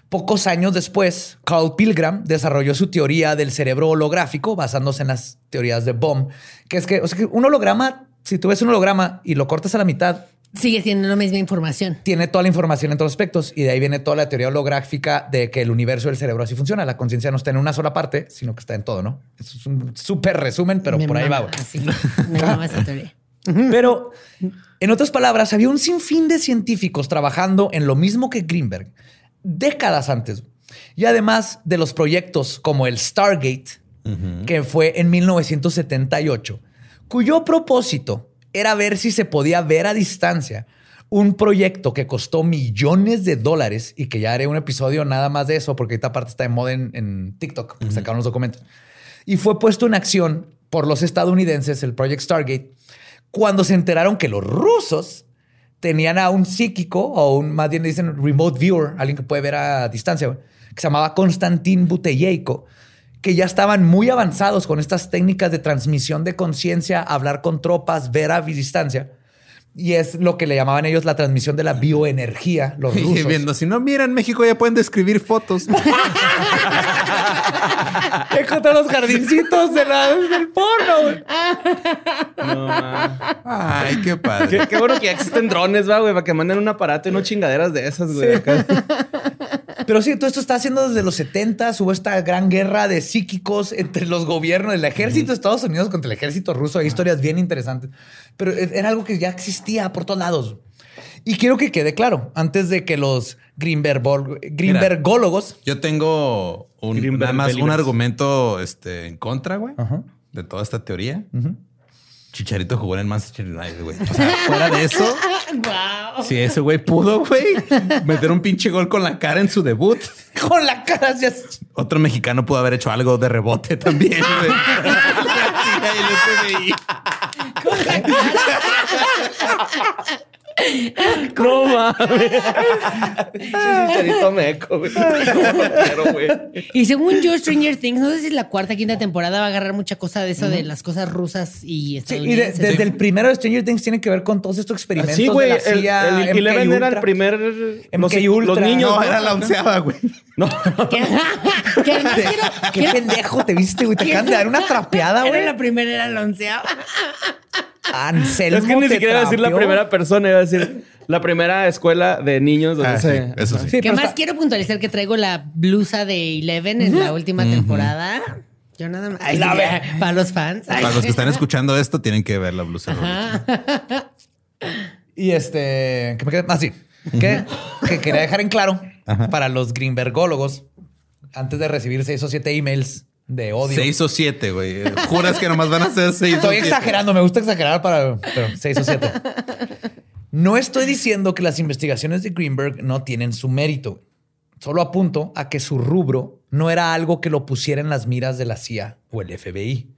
Pocos años después, Carl Pilgram desarrolló su teoría del cerebro holográfico basándose en las teorías de Bohm, que es que, que un holograma, si tú ves un holograma y lo cortas a la mitad, Sigue siendo la misma información. tiene toda la información en todos los aspectos y de ahí viene toda la teoría holográfica de que el universo del cerebro así funciona. La conciencia no está en una sola parte, sino que está en todo, ¿no? Eso es un súper resumen, pero Me por ahí va. así. Me mama esa teoría. *laughs* Pero, en otras palabras, había un sinfín de científicos trabajando en lo mismo que Greenberg décadas antes. Y además de los proyectos como el Stargate, que fue en 1978, cuyo propósito era ver si se podía ver a distancia un proyecto que costó millones de dólares y que ya haré un episodio nada más de eso, porque esta parte está de moda en, en TikTok, porque sacaron los documentos. Y fue puesto en acción por los estadounidenses, el Project Stargate, cuando se enteraron que los rusos tenían a un psíquico, o un, más bien dicen remote viewer, alguien que puede ver a distancia, que se llamaba Konstantin Buteyko, que ya estaban muy avanzados con estas técnicas de transmisión de conciencia, hablar con tropas, ver a distancia. Y es lo que le llamaban ellos la transmisión de la bioenergía, los Y rusos. viendo, si no miran México ya pueden describir fotos. *laughs* Encontré los jardincitos de la- del porno. No, mames. Ay, qué padre. Qué, qué bueno que ya existen drones, va, güey, para que manden un aparato y no chingaderas de esas, güey. *laughs* Pero sí, todo esto está haciendo desde los 70. Hubo esta gran guerra de psíquicos entre los gobiernos, el ejército de Estados Unidos contra el ejército ruso. Hay historias bien interesantes. Pero e- era algo que ya existía por todos lados. Y quiero que quede claro, antes de que los Greenberg, Greenbergólogos... Yo tengo un, Greenberg nada más un argumento este, en contra, güey, de toda esta teoría. Chicharito jugó en el Manchester United, güey. O sea, *laughs* fuera de eso, Wow. si ese güey pudo, güey, meter un pinche gol con la cara en su debut, *laughs* Con la cara hacia... otro mexicano pudo haber hecho algo de rebote también, güey. *laughs* *laughs* No mames. *laughs* Chicharito meco, *laughs* güey. Y según yo, Stranger Things, no sé si la cuarta, quinta temporada va a agarrar mucha cosa de eso de las cosas rusas y Sí, y de- desde el primero de Stranger Things tiene que ver con todos estos experimentos Sí, güey. de la El, CIA, el MK Eleven era el Ultra. primer. Los, MK los Ultra. niños. No, ¿no? era la onceava, güey. No, que, que además quiero, Qué quiero- pendejo te viste, güey. Te acaban de dar una trapeada, Era güey. la primera, era la onceava. Anselmo es que ni siquiera iba a decir la primera persona, iba a decir la primera escuela de niños donde Ah, sí, se. eso sí. Sí, que más está- quiero puntualizar que traigo la blusa de Eleven en la última temporada. Yo nada más. Ay, La ve- para los fans. Ay. Para los que están escuchando esto, tienen que ver la blusa. Y este, que me quedé, ah, sí, que, que quería dejar en claro para los Greenbergólogos, antes de recibir seis o siete emails de odio. Seis o siete, güey. Juras que nomás van a ser seis o Estoy siete. exagerando, me gusta exagerar para pero seis o siete. No estoy diciendo que las investigaciones de Greenberg no tienen su mérito. Solo apunto a que su rubro no era algo que lo pusiera en las miras de la CIA o el FBI.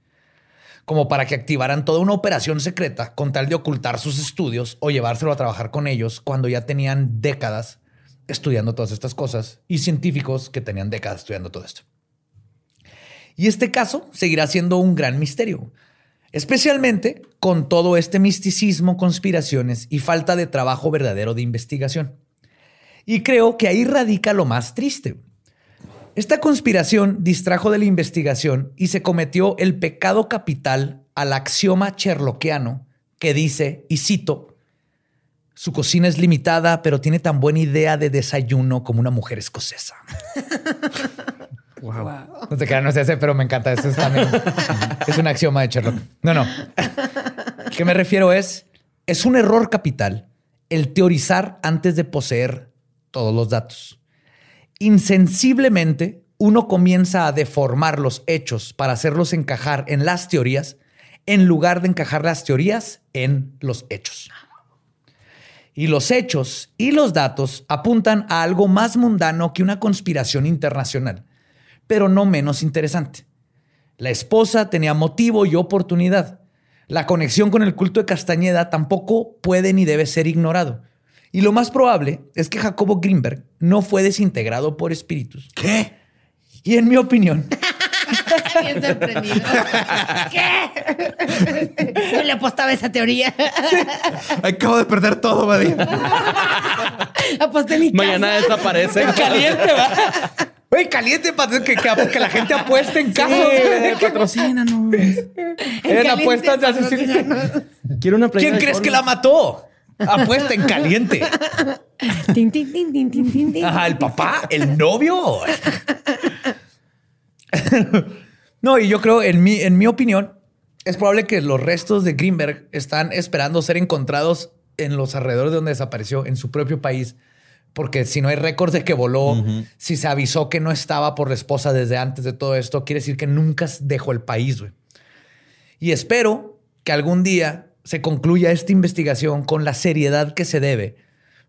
Como para que activaran toda una operación secreta con tal de ocultar sus estudios o llevárselo a trabajar con ellos cuando ya tenían décadas estudiando todas estas cosas y científicos que tenían décadas estudiando todo esto. Y este caso seguirá siendo un gran misterio, especialmente con todo este misticismo, conspiraciones y falta de trabajo verdadero de investigación. Y creo que ahí radica lo más triste. Esta conspiración distrajo de la investigación y se cometió el pecado capital al axioma cherloquiano que dice, y cito, su cocina es limitada, pero tiene tan buena idea de desayuno como una mujer escocesa. *laughs* No sé qué, no sé ese, pero me encanta. Eso es también. *laughs* es un axioma de Sherlock. No, no. ¿Qué me refiero es? Es un error capital el teorizar antes de poseer todos los datos. Insensiblemente, uno comienza a deformar los hechos para hacerlos encajar en las teorías en lugar de encajar las teorías en los hechos. Y los hechos y los datos apuntan a algo más mundano que una conspiración internacional, pero no menos interesante. La esposa tenía motivo y oportunidad. La conexión con el culto de Castañeda tampoco puede ni debe ser ignorado. Y lo más probable es que Jacobo Greenberg no fue desintegrado por espíritus. ¿Qué? Y en mi opinión, *laughs* Bien sorprendido. *laughs* ¿Qué? Yo le apostaba a esa teoría. Acabo de perder todo, Badía. Aposté mi casa. Mañana desaparece. caliente, va. Güey, caliente para que, que- que la gente apueste en *laughs* patrocínanos. En Eran caliente, apuestas de asesinato. patrocínanos. Quiero una ¿Quién crees que la mató? Apuesta en caliente. Tin, tin, tin, tin, tin, tin, tin. Ajá, el papá, el novio. *laughs* no, y yo creo, en mi, en mi opinión, es probable que los restos de Greenberg están esperando ser encontrados en los alrededores de donde desapareció, en su propio país. Porque si no hay récords de que voló, si se avisó que no estaba por la esposa desde antes de todo esto, quiere decir que nunca dejó el país, güey. Y espero que algún día se concluya esta investigación con la seriedad que se debe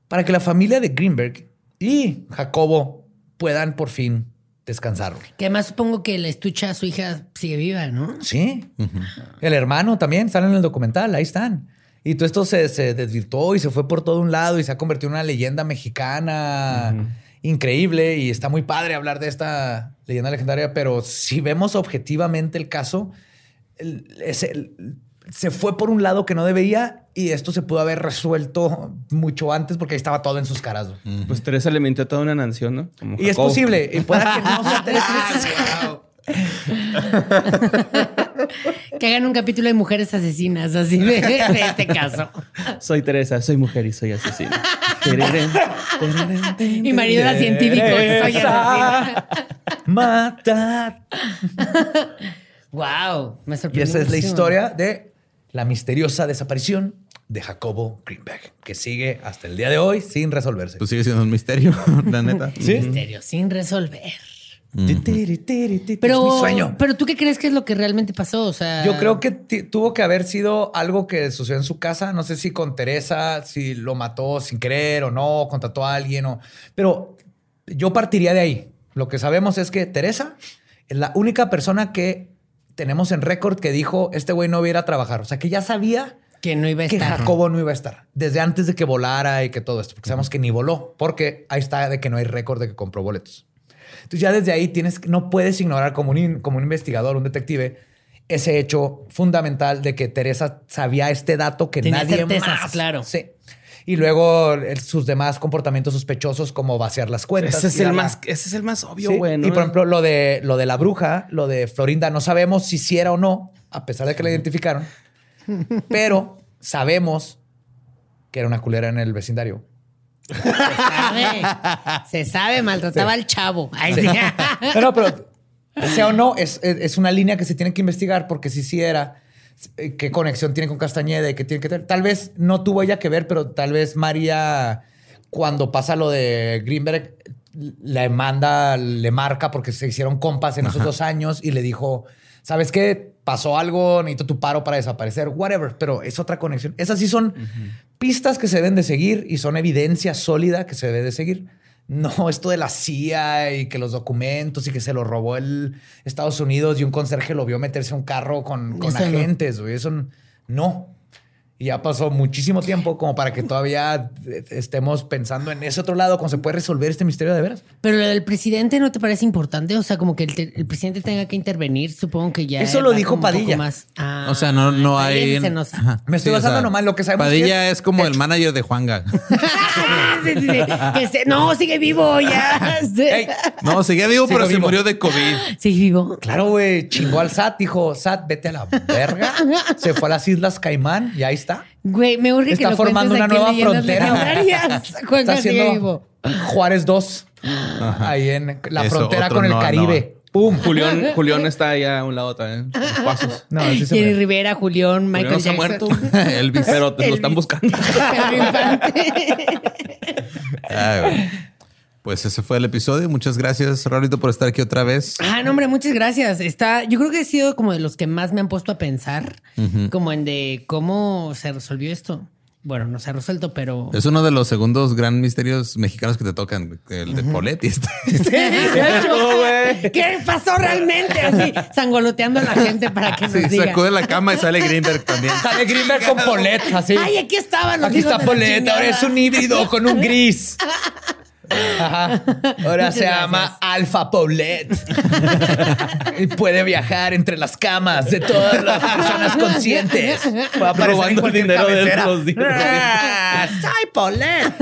para que la familia de Greenberg y Jacobo puedan por fin descansar. Que además supongo que la estucha a su hija sigue viva, ¿no? Sí. El hermano también sale en el documental, ahí están. Y todo esto se, se desvirtuó y se fue por todo un lado y se ha convertido en una leyenda mexicana increíble y está muy padre hablar de esta leyenda legendaria, pero si vemos objetivamente el caso, el- ese- el- se fue por un lado que no debería y esto se pudo haber resuelto mucho antes porque ahí estaba todo en sus caras. Pues Teresa le mintió a toda una nación, ¿no? Como Y es posible, y pueda que no sea *laughs* Teresa. Que hagan un capítulo de mujeres asesinas, así de, de este caso. Soy Teresa, soy mujer y soy asesina. Mi marido era científico y soy asesina. Matar. Wow, me Y sorprendió. esa es la historia de la misteriosa desaparición de Jacobo Greenberg, que sigue hasta el día de hoy sin resolverse. Pues sigue siendo un misterio, *laughs* la neta. Misterio sin resolver. Pero, es mi sueño. pero tú qué crees que es lo que realmente pasó? O sea, Yo creo que tuvo que haber sido algo que sucedió en su casa. No sé si con Teresa, si lo mató sin querer o no, contrató a alguien o. Pero yo partiría de ahí. Lo que sabemos es que Teresa es la única persona que tenemos en récord que dijo este güey no viera a trabajar. O sea que ya sabía Que no iba a que estar. Jacobo no iba a estar. Desde antes de que volara y que todo esto. Porque sabemos que ni voló. Porque ahí está de que no hay récord de que compró boletos. Entonces ya desde ahí tienes, no puedes ignorar como un, como un investigador, un detective, ese hecho fundamental de que Teresa sabía este dato que Tenía nadie certezas, más. claro. Sí. Y luego el- sus demás comportamientos sospechosos como vaciar las cuentas. Ese es el la- más, ese es el más obvio, Sí, güey. ¿no? Y por ejemplo, lo de, lo de la bruja, lo de Florinda, no sabemos si sí era o no, a pesar de que la identificaron, pero sabemos que era una culera en el vecindario. Se sabe. Se sabe, maltrataba al chavo. Ay, sí. *laughs* No, no, pero sea o no, es, es- una línea que se tiene que investigar porque si sí era, eh, qué conexión tiene con Castañeda y qué tiene que tener. Tal vez no tuvo ella que ver, pero tal vez María, cuando pasa lo de Greenberg, le manda, le marca porque se hicieron compas en esos dos años y le dijo, ¿sabes qué? Pasó algo, necesito tu paro para desaparecer, whatever, pero es otra conexión. Esas sí son pistas que se deben de seguir y son evidencia sólida que se debe de seguir. No, esto de la CIA y que los documentos y que se lo robó el Estados Unidos y un conserje lo vio meterse a un carro con, con agentes, güey. Eso no. Y ya pasó muchísimo tiempo como para que todavía eh, estemos pensando en ese otro lado, cómo se puede resolver este misterio de veras. Pero lo del presidente no te parece importante, o sea, como que el, te- el presidente tenga que intervenir, supongo que ya. Eso lo dijo Padilla. más. Ah, O sea, no, no hay. Me estoy basando nomás en lo que sabemos que Padilla es es, como el manager de Juanga. *laughs* Sí, sí, sí. Que se- no, sigue vivo ya. *laughs* No, seguía vivo, Sigo pero se murió de COVID. Sigue vivo. Claro, güey, chingó al SAT, dijo, SAT, vete a la verga. *laughs* Se fue a las Islas Caimán y ahí está. Güey, me urge que Está lo formando una nueva frontera. Está haciendo. Juárez 2, ahí en la Eso, frontera con el no, Caribe. Pum. Julián, Julián está allá a un lado también. sus pasos. No, sí se. Rivera, Julián, Michael Julián no se ha Jackson. muerto. *laughs* Elvis. Pero te lo Elvis. están buscando. *laughs* Ay, güey. Pues ese fue el episodio. Muchas gracias, Raulito, por estar aquí otra vez. Ah, no, hombre, muchas gracias. Está, yo creo que ha sido como de los que más me han puesto a pensar, como en de cómo se resolvió esto. Bueno, no se ha resuelto, pero. Es uno de los segundos gran misterios mexicanos que te tocan, el de Poletti. Este. *laughs* Sí, de *laughs* hecho, ¿Qué pasó realmente? Así, sangoloteando a la gente para que nos Sí, diga. sacó de la cama y sale Greenberg también. *laughs* Sale Greenberg con Polet, así. Ay, aquí estaban los Aquí está Polet, ahora es un híbrido con un gris. Ajá. Ahora se llama. Alfa Paulet. *laughs* y puede viajar entre las camas de todas las personas conscientes. Robando el dinero de los. Ah, ¡Soy Paulet!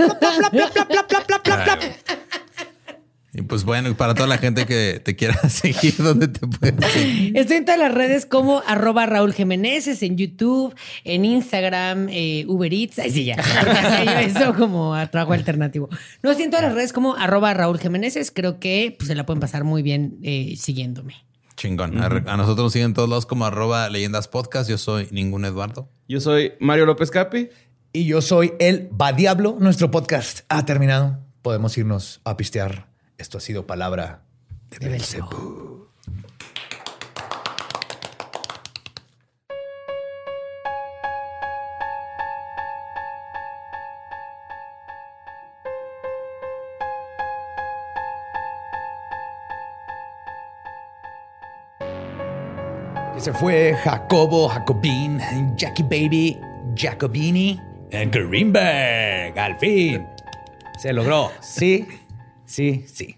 Y pues bueno, para toda la gente que te quiera *laughs* seguir, ¿dónde te puedes seguir? Estoy en todas las redes como arroba Raúl Jiménez, en YouTube, en Instagram, eh, Uber Eats. Ay, sí, ya. *laughs* Eso como a trabajo alternativo. No, estoy en todas las redes como arroba Raúl Jiménez. Creo que pues, se la pueden pasar muy bien eh, siguiéndome. Chingón. A, a nosotros nos siguen todos lados como arroba leyendas podcast. Yo soy ningún Eduardo. Yo soy Mario López Capi. Y yo soy el Va Diablo. Nuestro podcast ha terminado. Podemos irnos a pistear. Esto ha sido palabra de Belcebú. Ese fue Jacobo, Jacobin, Jackie Baby, Jacobini en Greenberg. Al fin. Se logró. Sí, sí, sí.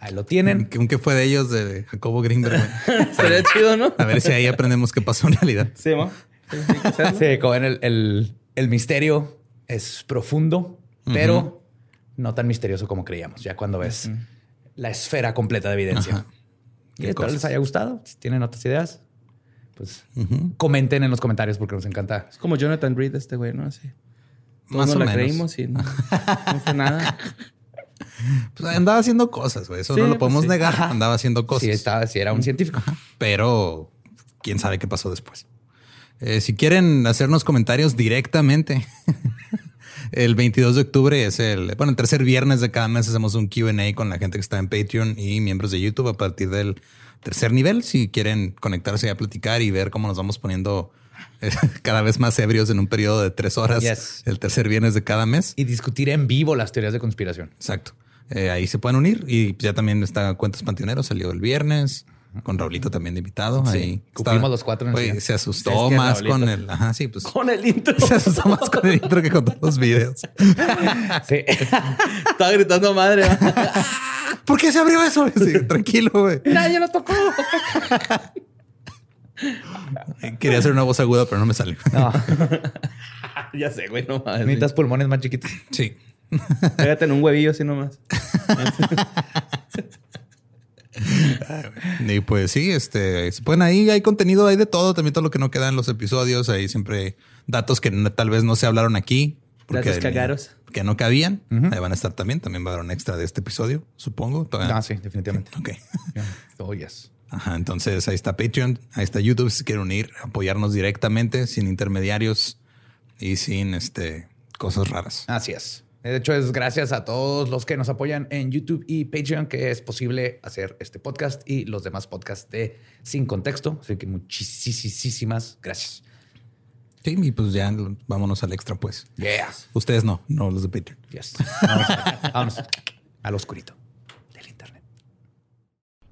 Ahí lo tienen. ¿Qué, qué fue de ellos de Jacobo Greenberg? güey? *laughs* Sería chido, ¿no? A ver si ahí aprendemos qué pasó en realidad. Sí, ¿no? Sí, sí, como ven, el, el- el misterio es profundo, pero no tan misterioso como creíamos. Ya cuando ves la esfera completa de evidencia. Ajá. Y Qué espero les haya gustado. Si tienen otras ideas, pues comenten en los comentarios porque nos encanta. Es como Jonathan Reed, este güey, ¿no? Así. Todos Más nos o la menos. creímos y no, no fue nada. *laughs* *laughs* Pues andaba haciendo cosas, güey. Eso Sí, no lo pues podemos sí. negar. Ajá. Andaba haciendo cosas. Si, estaba, si era un científico. Pero quién sabe qué pasó después. Eh, si quieren hacernos comentarios directamente, *laughs* el 22 de octubre es el, bueno, el tercer viernes de cada mes hacemos un QA con la gente que está en Patreon y miembros de YouTube a partir del tercer nivel. Si quieren conectarse a platicar y ver cómo nos vamos poniendo *laughs* cada vez más ebrios en un periodo de tres horas, Yes. el tercer viernes de cada mes. Y discutir en vivo las teorías de conspiración. Exacto. Eh, ahí se pueden unir y ya también está Cuentos Panteoneros, salió el viernes. con Raulito también de invitado. Sí, Ahí cumplimos los cuatro en el siguiente. se asustó más Raulito- con el. Ajá, sí, pues. Con el intro. *laughs* Se asustó más con el intro que con todos los videos. Sí. Estaba gritando madre. *laughs* ¿Por qué se abrió eso? Sí, tranquilo, güey. Nadie lo tocó. Quería hacer una voz aguda, pero no me salió. No, *laughs* ya sé, güey, no mames. necesitas pulmones más chiquitos. Sí. Pégate en un huevillo así nomás. *laughs* Y pues sí, este, se pueden ahí, hay contenido, hay de todo, también todo lo que no queda en los episodios, hay siempre datos que tal vez no se hablaron aquí. Datos cagaros. Que no cabían. Ahí van a estar también. También va a haber un extra de este episodio, supongo. Todavía- Ah, sí, definitivamente. Ok. *laughs* Oh, yes. Ajá, entonces ahí está Patreon, ahí está YouTube si quieren unir, apoyarnos directamente, sin intermediarios y sin este cosas raras. Así es. De hecho, es gracias a todos los que nos apoyan en YouTube y Patreon que es posible hacer este podcast y los demás podcasts de Sin Contexto. Así que muchísimas gracias. Sí, y pues ya vámonos al extra, pues. Yeah. Ustedes no, no los de Patreon. Yes. Vamos, vámonos al oscurito.